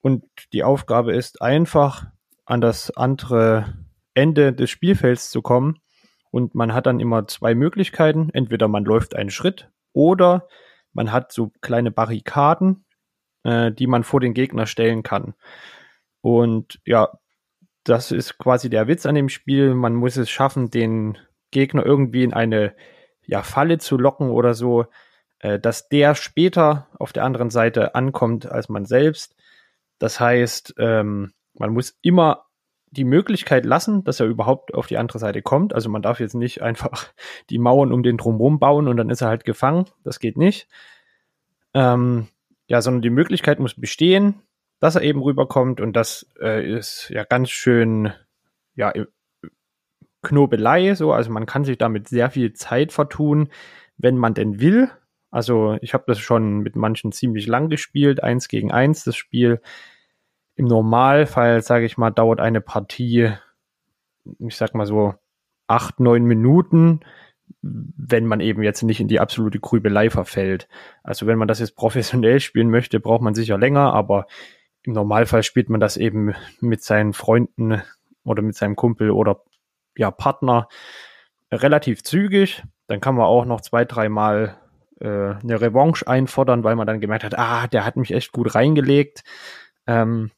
Und die Aufgabe ist einfach, an das andere Ende des Spielfelds zu kommen. Und man hat dann immer zwei Möglichkeiten. Entweder man läuft einen Schritt oder man hat so kleine Barrikaden, äh, die man vor den Gegner stellen kann. Und ja, das ist quasi der Witz an dem Spiel. Man muss es schaffen, den Gegner irgendwie in eine ja, Falle zu locken oder so, äh, dass der später auf der anderen Seite ankommt als man selbst. Das heißt, ähm, man muss immer die Möglichkeit lassen, dass er überhaupt auf die andere Seite kommt. Also man darf jetzt nicht einfach die Mauern um den drumherum bauen und dann ist er halt gefangen. Das geht nicht. Ähm, ja, sondern die Möglichkeit muss bestehen, dass er eben rüberkommt und das äh, ist ja ganz schön, ja, Knobelei, so, also man kann sich damit sehr viel Zeit vertun, wenn man denn will. Also ich habe das schon mit manchen ziemlich lang gespielt, eins gegen eins das Spiel. Im Normalfall, sage ich mal, dauert eine Partie, ich sag mal so acht, neun Minuten, wenn man eben jetzt nicht in die absolute Grübelei verfällt. Also wenn man das jetzt professionell spielen möchte, braucht man sicher länger, aber im Normalfall spielt man das eben mit seinen Freunden oder mit seinem Kumpel oder ja, Partner relativ zügig. Dann kann man auch noch zwei, dreimal äh, eine Revanche einfordern, weil man dann gemerkt hat, ah, der hat mich echt gut reingelegt. Ähm,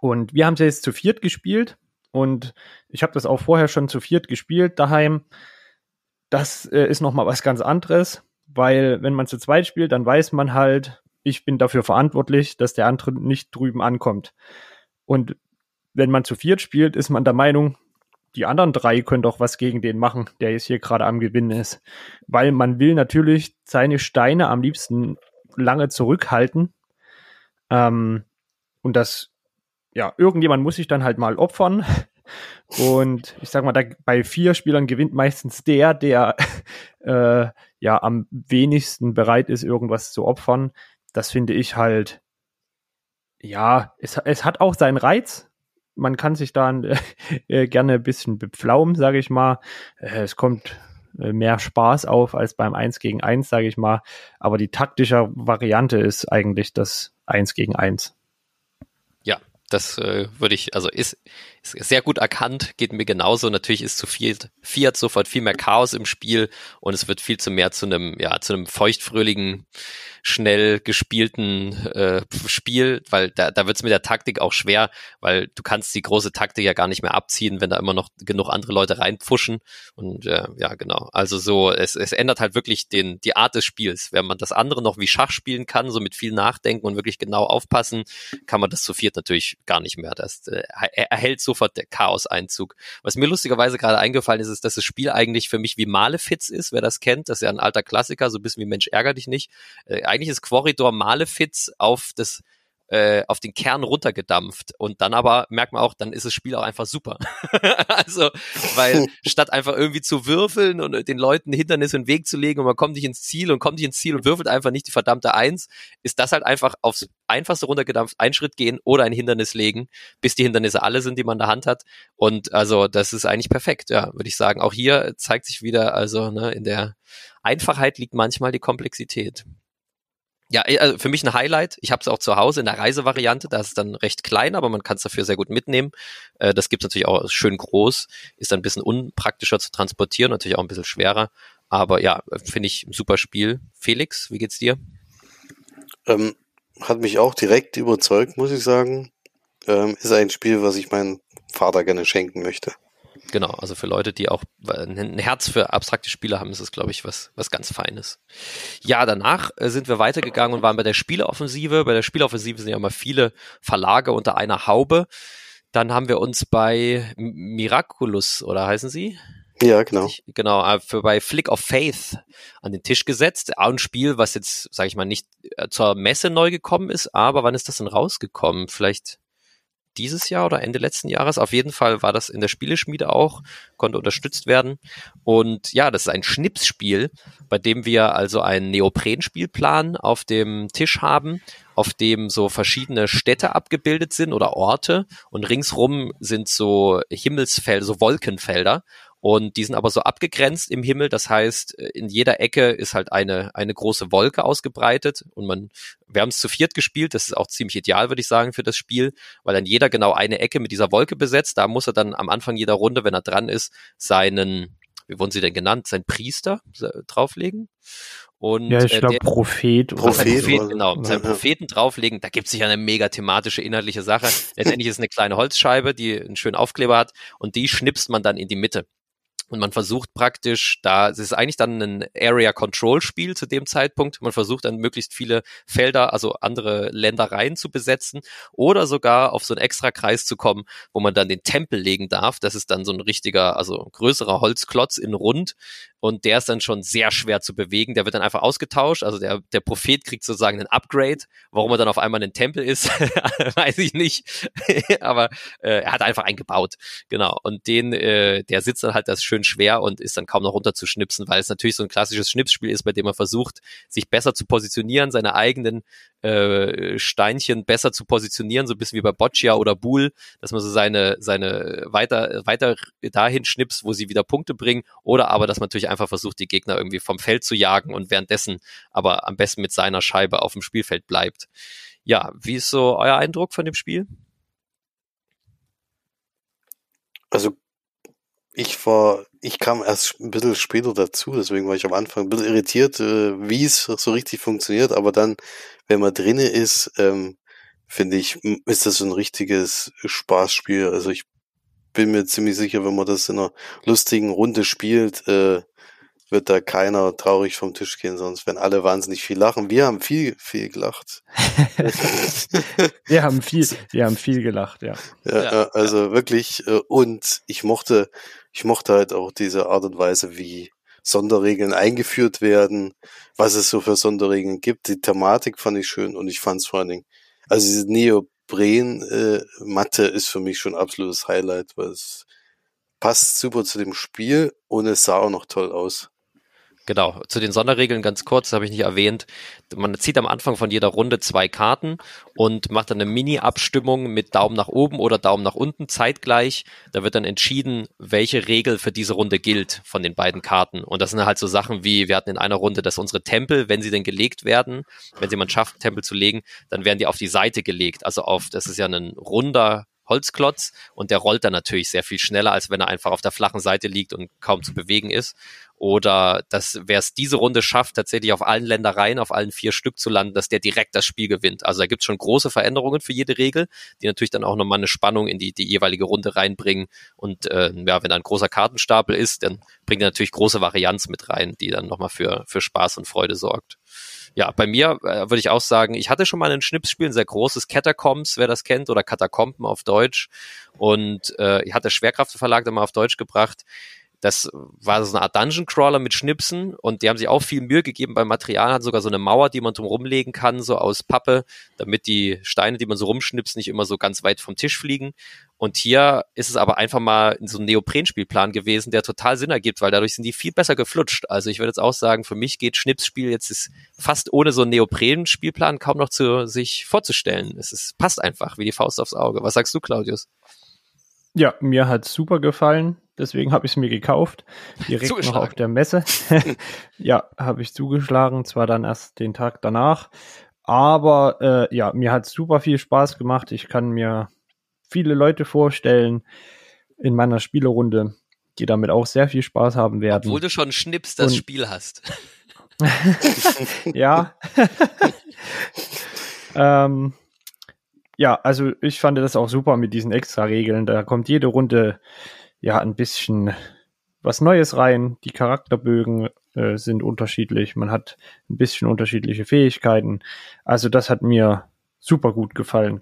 und wir haben es jetzt zu viert gespielt und ich habe das auch vorher schon zu viert gespielt daheim. Das äh, ist nochmal was ganz anderes, weil wenn man zu zweit spielt, dann weiß man halt, ich bin dafür verantwortlich, dass der andere nicht drüben ankommt. Und wenn man zu viert spielt, ist man der Meinung, die anderen drei können doch was gegen den machen, der jetzt hier gerade am Gewinnen ist. Weil man will natürlich seine Steine am liebsten lange zurückhalten. Ähm, und das, ja, irgendjemand muss sich dann halt mal opfern. Und ich sag mal, da, bei vier Spielern gewinnt meistens der, der äh, ja am wenigsten bereit ist, irgendwas zu opfern. Das finde ich halt, ja, es, es hat auch seinen Reiz, man kann sich da äh, gerne ein bisschen bepflaumen, sage ich mal. Äh, es kommt äh, mehr Spaß auf als beim 1 gegen 1, sage ich mal. Aber die taktische Variante ist eigentlich das 1 gegen 1. Das äh, würde ich, also ist sehr gut erkannt, geht mir genauso. Natürlich ist zu viel Fiat sofort viel mehr Chaos im Spiel und es wird viel zu mehr zu einem, ja, zu einem feuchtfröhlichen schnell gespielten äh, Spiel, weil da, da wird es mit der Taktik auch schwer, weil du kannst die große Taktik ja gar nicht mehr abziehen, wenn da immer noch genug andere Leute reinpfuschen. Und äh, ja, genau. Also so, es, es ändert halt wirklich den, die Art des Spiels. Wenn man das andere noch wie Schach spielen kann, so mit viel Nachdenken und wirklich genau aufpassen, kann man das zu viert natürlich gar nicht mehr. Das äh, erhält sofort der Chaos-Einzug. Was mir lustigerweise gerade eingefallen ist, ist, dass das Spiel eigentlich für mich wie Malefiz ist, wer das kennt. Das ist ja ein alter Klassiker, so ein bisschen wie Mensch ärger dich nicht. Äh, eigentlich ist Corridor Malefiz auf das äh, auf den Kern runtergedampft und dann aber merkt man auch, dann ist das Spiel auch einfach super. also, weil statt einfach irgendwie zu würfeln und den Leuten Hindernisse in den Weg zu legen und man kommt nicht ins Ziel und kommt nicht ins Ziel und würfelt einfach nicht die verdammte Eins, ist das halt einfach aufs einfachste runtergedampft, einen Schritt gehen oder ein Hindernis legen, bis die Hindernisse alle sind, die man in der Hand hat. Und also das ist eigentlich perfekt, ja, würde ich sagen. Auch hier zeigt sich wieder, also ne, in der Einfachheit liegt manchmal die Komplexität. Ja, äh, also für mich ein Highlight. Ich habe es auch zu Hause in der Reisevariante. Da ist es dann recht klein, aber man kann es dafür sehr gut mitnehmen. Äh, das gibt es natürlich auch schön groß. Ist dann ein bisschen unpraktischer zu transportieren, natürlich auch ein bisschen schwerer. Aber ja, finde ich ein super Spiel. Felix, wie geht's dir? Ähm, hat mich auch direkt überzeugt, muss ich sagen. Ähm, ist ein Spiel, was ich meinem Vater gerne schenken möchte. Genau, also für Leute, die auch ein Herz für abstrakte Spiele haben, ist es, glaube ich, was, was ganz Feines. Ja, danach äh, sind wir weitergegangen und waren bei der Spieleoffensive. Bei der Spieleoffensive sind ja immer viele Verlage unter einer Haube. Dann haben wir uns bei Miraculous, oder heißen sie? Ja, genau. Genau, äh, für bei Flick of Faith an den Tisch gesetzt. Auch ein Spiel, was jetzt, sage ich mal, nicht äh, zur Messe neu gekommen ist, aber wann ist das denn rausgekommen? Vielleicht dieses Jahr oder Ende letzten Jahres. Auf jeden Fall war das in der Spieleschmiede auch, konnte unterstützt werden. Und ja, das ist ein Schnipsspiel, bei dem wir also einen Neoprenspielplan auf dem Tisch haben, auf dem so verschiedene Städte abgebildet sind oder Orte und ringsrum sind so Himmelsfelder, so Wolkenfelder und die sind aber so abgegrenzt im Himmel. Das heißt, in jeder Ecke ist halt eine, eine große Wolke ausgebreitet. Und man, wir haben es zu viert gespielt. Das ist auch ziemlich ideal, würde ich sagen, für das Spiel, weil dann jeder genau eine Ecke mit dieser Wolke besetzt. Da muss er dann am Anfang jeder Runde, wenn er dran ist, seinen, wie wurden sie denn genannt, seinen Priester drauflegen. Und, ja, ich äh, glaube Prophet. Prophet, Prophet genau. Seinen Propheten drauflegen, da gibt es sich eine mega thematische inhaltliche Sache. Letztendlich ist es eine kleine Holzscheibe, die einen schönen Aufkleber hat und die schnipst man dann in die Mitte. Und man versucht praktisch, da es ist eigentlich dann ein Area Control Spiel zu dem Zeitpunkt. Man versucht dann möglichst viele Felder, also andere Ländereien zu besetzen oder sogar auf so einen extra Kreis zu kommen, wo man dann den Tempel legen darf. Das ist dann so ein richtiger, also größerer Holzklotz in rund und der ist dann schon sehr schwer zu bewegen. Der wird dann einfach ausgetauscht. Also der, der Prophet kriegt sozusagen ein Upgrade. Warum er dann auf einmal ein Tempel ist, weiß ich nicht. Aber äh, er hat einfach einen gebaut. Genau. Und den, äh, der sitzt dann halt das schön schön schwer und ist dann kaum noch runterzuschnipsen, weil es natürlich so ein klassisches Schnipsspiel ist, bei dem man versucht, sich besser zu positionieren, seine eigenen äh, Steinchen besser zu positionieren, so ein bisschen wie bei Boccia oder Buhl, dass man so seine, seine weiter, weiter dahin schnippst, wo sie wieder Punkte bringen, oder aber, dass man natürlich einfach versucht, die Gegner irgendwie vom Feld zu jagen und währenddessen aber am besten mit seiner Scheibe auf dem Spielfeld bleibt. Ja, wie ist so euer Eindruck von dem Spiel? Also ich war, ich kam erst ein bisschen später dazu, deswegen war ich am Anfang ein bisschen irritiert, äh, wie es so richtig funktioniert, aber dann, wenn man drinne ist, ähm, finde ich, ist das so ein richtiges Spaßspiel. Also ich bin mir ziemlich sicher, wenn man das in einer lustigen Runde spielt, äh, wird da keiner traurig vom Tisch gehen, sonst werden alle wahnsinnig viel lachen. Wir haben viel, viel gelacht. wir haben viel, wir haben viel gelacht, ja. Ja, ja also ja. wirklich, äh, und ich mochte, ich mochte halt auch diese Art und Weise, wie Sonderregeln eingeführt werden, was es so für Sonderregeln gibt. Die Thematik fand ich schön und ich fand es vor allen Dingen, also diese Neopren-Matte äh, ist für mich schon absolutes Highlight, weil es passt super zu dem Spiel und es sah auch noch toll aus. Genau, zu den Sonderregeln ganz kurz, habe ich nicht erwähnt. Man zieht am Anfang von jeder Runde zwei Karten und macht dann eine Mini-Abstimmung mit Daumen nach oben oder Daumen nach unten zeitgleich. Da wird dann entschieden, welche Regel für diese Runde gilt von den beiden Karten. Und das sind halt so Sachen wie, wir hatten in einer Runde, dass unsere Tempel, wenn sie denn gelegt werden, wenn jemand schafft, Tempel zu legen, dann werden die auf die Seite gelegt. Also auf, das ist ja ein runder Holzklotz und der rollt dann natürlich sehr viel schneller, als wenn er einfach auf der flachen Seite liegt und kaum zu bewegen ist. Oder dass wer es diese Runde schafft, tatsächlich auf allen Ländereien, auf allen vier Stück zu landen, dass der direkt das Spiel gewinnt. Also da gibt es schon große Veränderungen für jede Regel, die natürlich dann auch nochmal eine Spannung in die, die jeweilige Runde reinbringen. Und äh, ja, wenn da ein großer Kartenstapel ist, dann bringt er natürlich große Varianz mit rein, die dann nochmal für, für Spaß und Freude sorgt ja, bei mir äh, würde ich auch sagen, ich hatte schon mal ein Schnipsspiel, ein sehr großes Catacombs, wer das kennt, oder Katakomben auf Deutsch. Und äh, ich hatte Schwerkraftverlag da mal auf Deutsch gebracht. Das war so eine Art Dungeon Crawler mit Schnipsen und die haben sich auch viel Mühe gegeben beim Material, hat sogar so eine Mauer, die man drum rumlegen kann, so aus Pappe, damit die Steine, die man so rumschnipst, nicht immer so ganz weit vom Tisch fliegen. Und hier ist es aber einfach mal so ein Neoprenspielplan gewesen, der total Sinn ergibt, weil dadurch sind die viel besser geflutscht. Also ich würde jetzt auch sagen, für mich geht Schnipsspiel jetzt ist fast ohne so einen Neoprenspielplan kaum noch zu sich vorzustellen. Es ist, passt einfach wie die Faust aufs Auge. Was sagst du, Claudius? Ja, mir hat super gefallen. Deswegen habe ich es mir gekauft. Direkt noch auf der Messe. ja, habe ich zugeschlagen. Zwar dann erst den Tag danach. Aber äh, ja, mir hat super viel Spaß gemacht. Ich kann mir viele Leute vorstellen in meiner Spielerunde, die damit auch sehr viel Spaß haben werden. Obwohl du schon Schnips das Und, Spiel hast. ja. ähm, ja, also ich fand das auch super mit diesen Extra-Regeln. Da kommt jede Runde ja ein bisschen was Neues rein. Die Charakterbögen äh, sind unterschiedlich. Man hat ein bisschen unterschiedliche Fähigkeiten. Also das hat mir super gut gefallen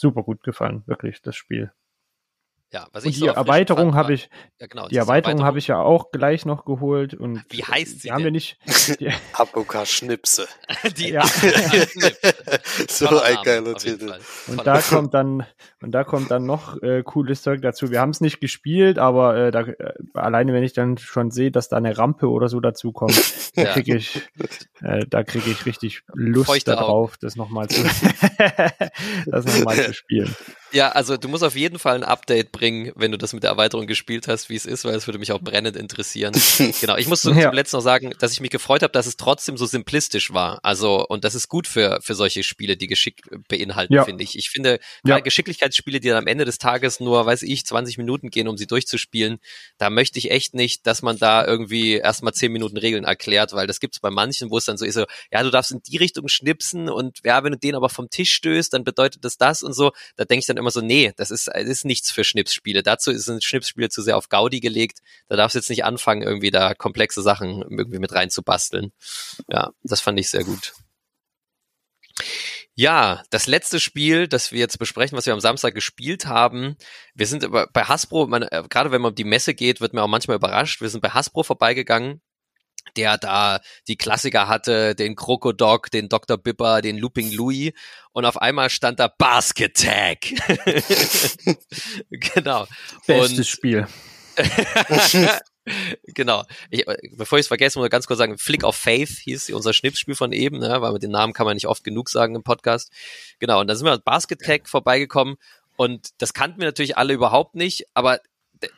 super gut gefallen, wirklich, das Spiel. Ja, was ich und die so Erweiterung habe ich, ja, genau, die Erweiterung habe ich ja auch gleich noch geholt und wie heißt sie? Die haben wir nicht. Apoka Schnipse. die ja. so Voller ein geiler Titel. Und da kommt dann und da kommt dann noch äh, cooles Zeug dazu. Wir haben es nicht gespielt, aber äh, da, äh, alleine wenn ich dann schon sehe, dass da eine Rampe oder so dazu kommt, da kriege ich äh, da kriege ich richtig Lust Feuchte darauf, Augen. das nochmal zu das noch mal zu spielen. Ja, also du musst auf jeden Fall ein Update bringen, wenn du das mit der Erweiterung gespielt hast, wie es ist, weil es würde mich auch brennend interessieren. genau, ich muss zum, ja. zum letzten noch sagen, dass ich mich gefreut habe, dass es trotzdem so simplistisch war. Also, und das ist gut für, für solche Spiele, die Geschick beinhalten, ja. finde ich. Ich finde, ja. Geschicklichkeitsspiele, die dann am Ende des Tages nur, weiß ich, 20 Minuten gehen, um sie durchzuspielen, da möchte ich echt nicht, dass man da irgendwie erstmal 10 Minuten Regeln erklärt, weil das gibt es bei manchen, wo es dann so ist, so, ja, du darfst in die Richtung schnipsen und ja, wenn du den aber vom Tisch stößt, dann bedeutet das das und so. Da denke ich dann immer so, nee, das ist, das ist nichts für Schnipsspiele. Dazu sind Schnipsspiele zu sehr auf Gaudi gelegt. Da darfst du jetzt nicht anfangen, irgendwie da komplexe Sachen irgendwie mit reinzubasteln. Ja, das fand ich sehr gut. Ja, das letzte Spiel, das wir jetzt besprechen, was wir am Samstag gespielt haben. Wir sind bei Hasbro, man, äh, gerade wenn man um die Messe geht, wird man auch manchmal überrascht. Wir sind bei Hasbro vorbeigegangen der da die Klassiker hatte, den Krokodok, den Dr. Bipper, den Looping Louis und auf einmal stand da Basket Tag. genau. Bestes und, Spiel. genau. Ich, bevor ich es vergesse, muss ich ganz kurz sagen, Flick of Faith hieß unser Schnipsspiel von eben, ne, weil mit den Namen kann man nicht oft genug sagen im Podcast. Genau, und da sind wir an Basket Tag vorbeigekommen und das kannten wir natürlich alle überhaupt nicht, aber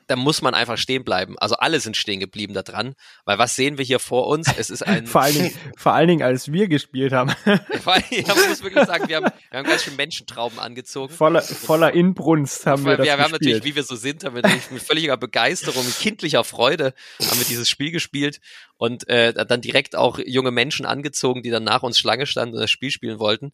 da muss man einfach stehen bleiben. Also alle sind stehen geblieben da dran, weil was sehen wir hier vor uns? Es ist ein vor allen Dingen, vor allen Dingen als wir gespielt haben. ja, man muss wirklich sagen, wir haben, wir haben ganz schön Menschentrauben angezogen. Voller, voller Inbrunst haben wir das Wir, wir haben natürlich, wie wir so sind, haben wir mit völliger Begeisterung, mit kindlicher Freude haben wir dieses Spiel gespielt und äh, dann direkt auch junge Menschen angezogen, die dann nach uns Schlange standen und das Spiel spielen wollten.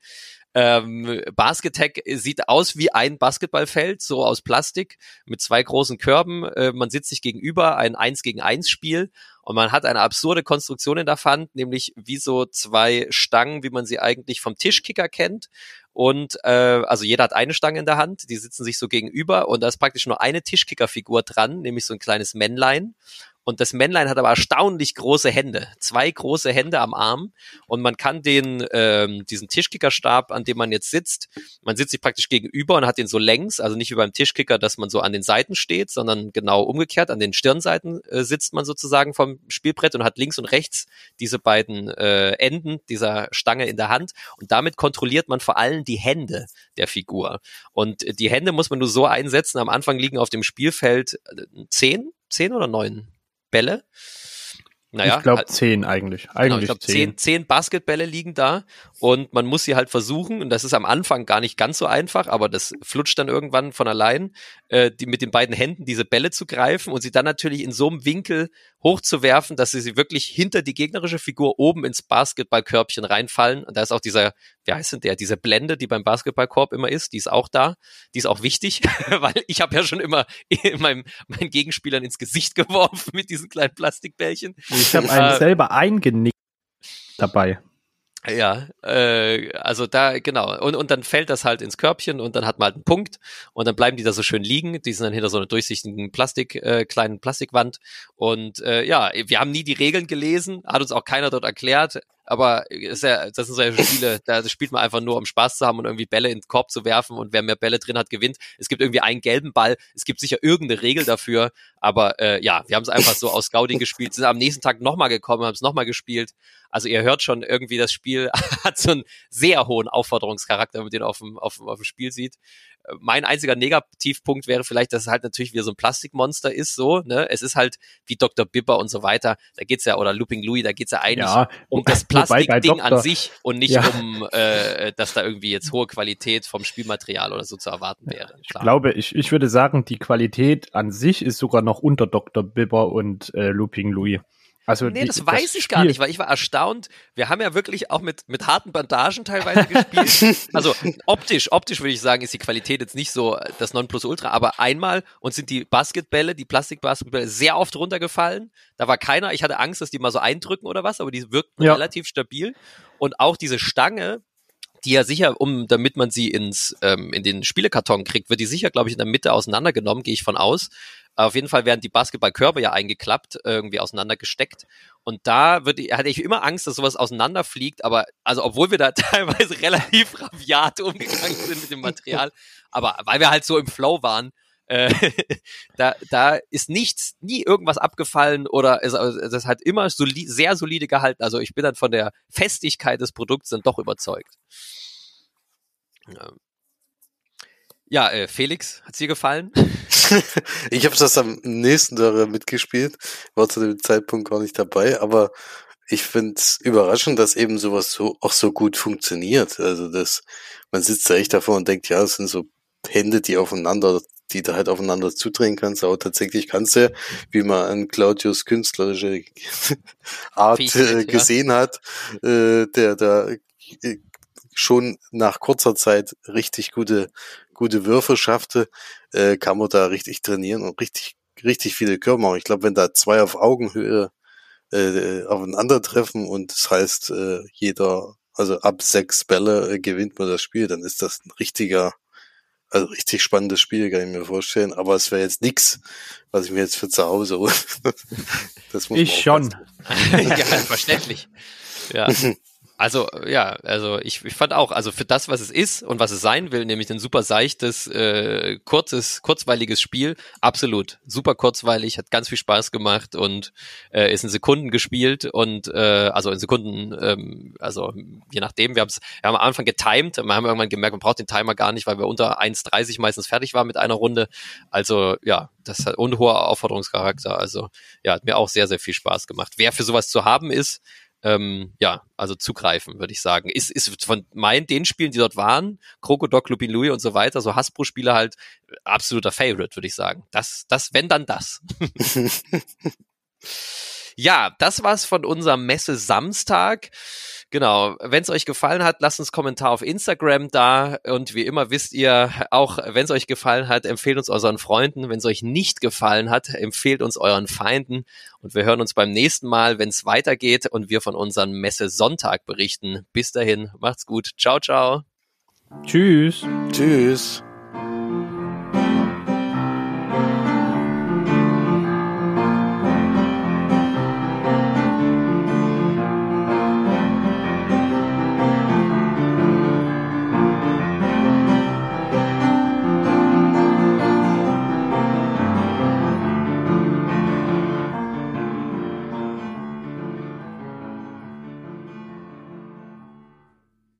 Ähm, Basketech sieht aus wie ein Basketballfeld, so aus Plastik, mit zwei großen Körben. Äh, man sitzt sich gegenüber, ein 1 gegen 1 Spiel und man hat eine absurde Konstruktion in der Hand, nämlich wie so zwei Stangen, wie man sie eigentlich vom Tischkicker kennt. Und äh, also jeder hat eine Stange in der Hand, die sitzen sich so gegenüber und da ist praktisch nur eine Tischkickerfigur dran, nämlich so ein kleines Männlein. Und das Männlein hat aber erstaunlich große Hände, zwei große Hände am Arm. Und man kann den, ähm, diesen Tischkickerstab, an dem man jetzt sitzt, man sitzt sich praktisch gegenüber und hat den so längs, also nicht wie beim Tischkicker, dass man so an den Seiten steht, sondern genau umgekehrt, an den Stirnseiten äh, sitzt man sozusagen vom Spielbrett und hat links und rechts diese beiden äh, Enden dieser Stange in der Hand. Und damit kontrolliert man vor allem die Hände der Figur. Und die Hände muss man nur so einsetzen. Am Anfang liegen auf dem Spielfeld äh, zehn, zehn oder neun Bälle. Naja, ich glaube halt, zehn eigentlich. Eigentlich genau, ich glaube zehn. zehn Basketbälle liegen da und man muss sie halt versuchen und das ist am Anfang gar nicht ganz so einfach, aber das flutscht dann irgendwann von allein, äh, die mit den beiden Händen diese Bälle zu greifen und sie dann natürlich in so einem Winkel hochzuwerfen, dass sie sie wirklich hinter die gegnerische Figur oben ins Basketballkörbchen reinfallen. Und da ist auch dieser, wie heißt denn der, diese Blende, die beim Basketballkorb immer ist, die ist auch da. Die ist auch wichtig, weil ich habe ja schon immer meinem, meinen Gegenspielern ins Gesicht geworfen mit diesen kleinen Plastikbällchen. Ich habe einen äh, selber eingenickt dabei. Ja, äh, also da, genau. Und, und dann fällt das halt ins Körbchen und dann hat man halt einen Punkt und dann bleiben die da so schön liegen. Die sind dann hinter so einer durchsichtigen Plastik, äh, kleinen Plastikwand. Und äh, ja, wir haben nie die Regeln gelesen, hat uns auch keiner dort erklärt aber ist ja, das sind so Spiele, da spielt man einfach nur, um Spaß zu haben und irgendwie Bälle in den Korb zu werfen und wer mehr Bälle drin hat, gewinnt. Es gibt irgendwie einen gelben Ball, es gibt sicher irgendeine Regel dafür, aber äh, ja, wir haben es einfach so aus Scouting gespielt, sind am nächsten Tag nochmal gekommen, haben es nochmal gespielt. Also ihr hört schon irgendwie, das Spiel hat so einen sehr hohen Aufforderungscharakter, wenn man den auf dem, auf, auf dem Spiel sieht mein einziger Negativpunkt wäre vielleicht, dass es halt natürlich wieder so ein Plastikmonster ist, so, ne? Es ist halt wie Dr. Bipper und so weiter. Da geht's ja, oder Looping Louis, da geht's ja eigentlich ja, um das Plastikding an sich und nicht ja. um, äh, dass da irgendwie jetzt hohe Qualität vom Spielmaterial oder so zu erwarten wäre. Ich glaube, ich, ich würde sagen, die Qualität an sich ist sogar noch unter Dr. Bipper und äh, Looping Louis. Also nee, die, das weiß das ich gar nicht, weil ich war erstaunt. Wir haben ja wirklich auch mit, mit harten Bandagen teilweise gespielt. also optisch, optisch würde ich sagen, ist die Qualität jetzt nicht so das Nonplusultra, aber einmal und sind die Basketbälle, die Plastikbasketbälle sehr oft runtergefallen. Da war keiner, ich hatte Angst, dass die mal so eindrücken oder was, aber die wirkten ja. relativ stabil. Und auch diese Stange, die ja sicher, um damit man sie ins ähm, in den Spielekarton kriegt, wird die sicher, glaube ich, in der Mitte auseinandergenommen, gehe ich von aus. Auf jeden Fall werden die Basketballkörbe ja eingeklappt, irgendwie auseinandergesteckt. Und da würde, hatte ich immer Angst, dass sowas auseinanderfliegt. Aber also, obwohl wir da teilweise relativ rabiat umgegangen sind mit dem Material, aber weil wir halt so im Flow waren, äh, da, da ist nichts, nie irgendwas abgefallen oder es, also, das hat immer soli sehr solide gehalten. Also ich bin dann von der Festigkeit des Produkts dann doch überzeugt. Ja, äh, Felix, hat's dir gefallen? ich habe das am nächsten Tag mitgespielt, war zu dem Zeitpunkt gar nicht dabei, aber ich finde es überraschend, dass eben sowas so auch so gut funktioniert. Also dass man sitzt da echt davor und denkt, ja, es sind so Hände, die aufeinander, die da halt aufeinander zudrehen kannst, aber tatsächlich kannst du, wie man an Claudius künstlerische Art äh, gesehen ja. hat, äh, der da äh, schon nach kurzer Zeit richtig gute, gute Würfe schaffte, äh, kann man da richtig trainieren und richtig, richtig viele Körper machen. Ich glaube, wenn da zwei auf Augenhöhe äh, aufeinandertreffen und das heißt, äh, jeder, also ab sechs Bälle äh, gewinnt man das Spiel, dann ist das ein richtiger, also richtig spannendes Spiel, kann ich mir vorstellen. Aber es wäre jetzt nix, was ich mir jetzt für zu Hause hole. das muss ich schon. ja, verständlich. Ja. Also ja, also ich, ich fand auch, also für das, was es ist und was es sein will, nämlich ein super seichtes, äh, kurzes, kurzweiliges Spiel, absolut super kurzweilig, hat ganz viel Spaß gemacht und äh, ist in Sekunden gespielt und äh, also in Sekunden, ähm, also je nachdem, wir, haben's, wir haben am Anfang getimed, wir haben irgendwann gemerkt, man braucht den Timer gar nicht, weil wir unter 1,30 meistens fertig waren mit einer Runde. Also ja, das hat und hoher Aufforderungscharakter. Also ja, hat mir auch sehr, sehr viel Spaß gemacht. Wer für sowas zu haben ist, ähm, ja, also zugreifen, würde ich sagen. Ist, ist von meinen, den Spielen, die dort waren, Krokodok, Lupin Louis und so weiter, so Hasbro-Spiele halt absoluter Favorite, würde ich sagen. Das, das, wenn dann das. ja, das war's von unserem Messe Samstag. Genau, wenn es euch gefallen hat, lasst uns Kommentar auf Instagram da und wie immer wisst ihr, auch wenn es euch gefallen hat, empfehlt uns euren Freunden, wenn es euch nicht gefallen hat, empfehlt uns euren Feinden und wir hören uns beim nächsten Mal, wenn es weitergeht und wir von unserem Messe Sonntag berichten. Bis dahin, macht's gut. Ciao, ciao. Tschüss. Tschüss.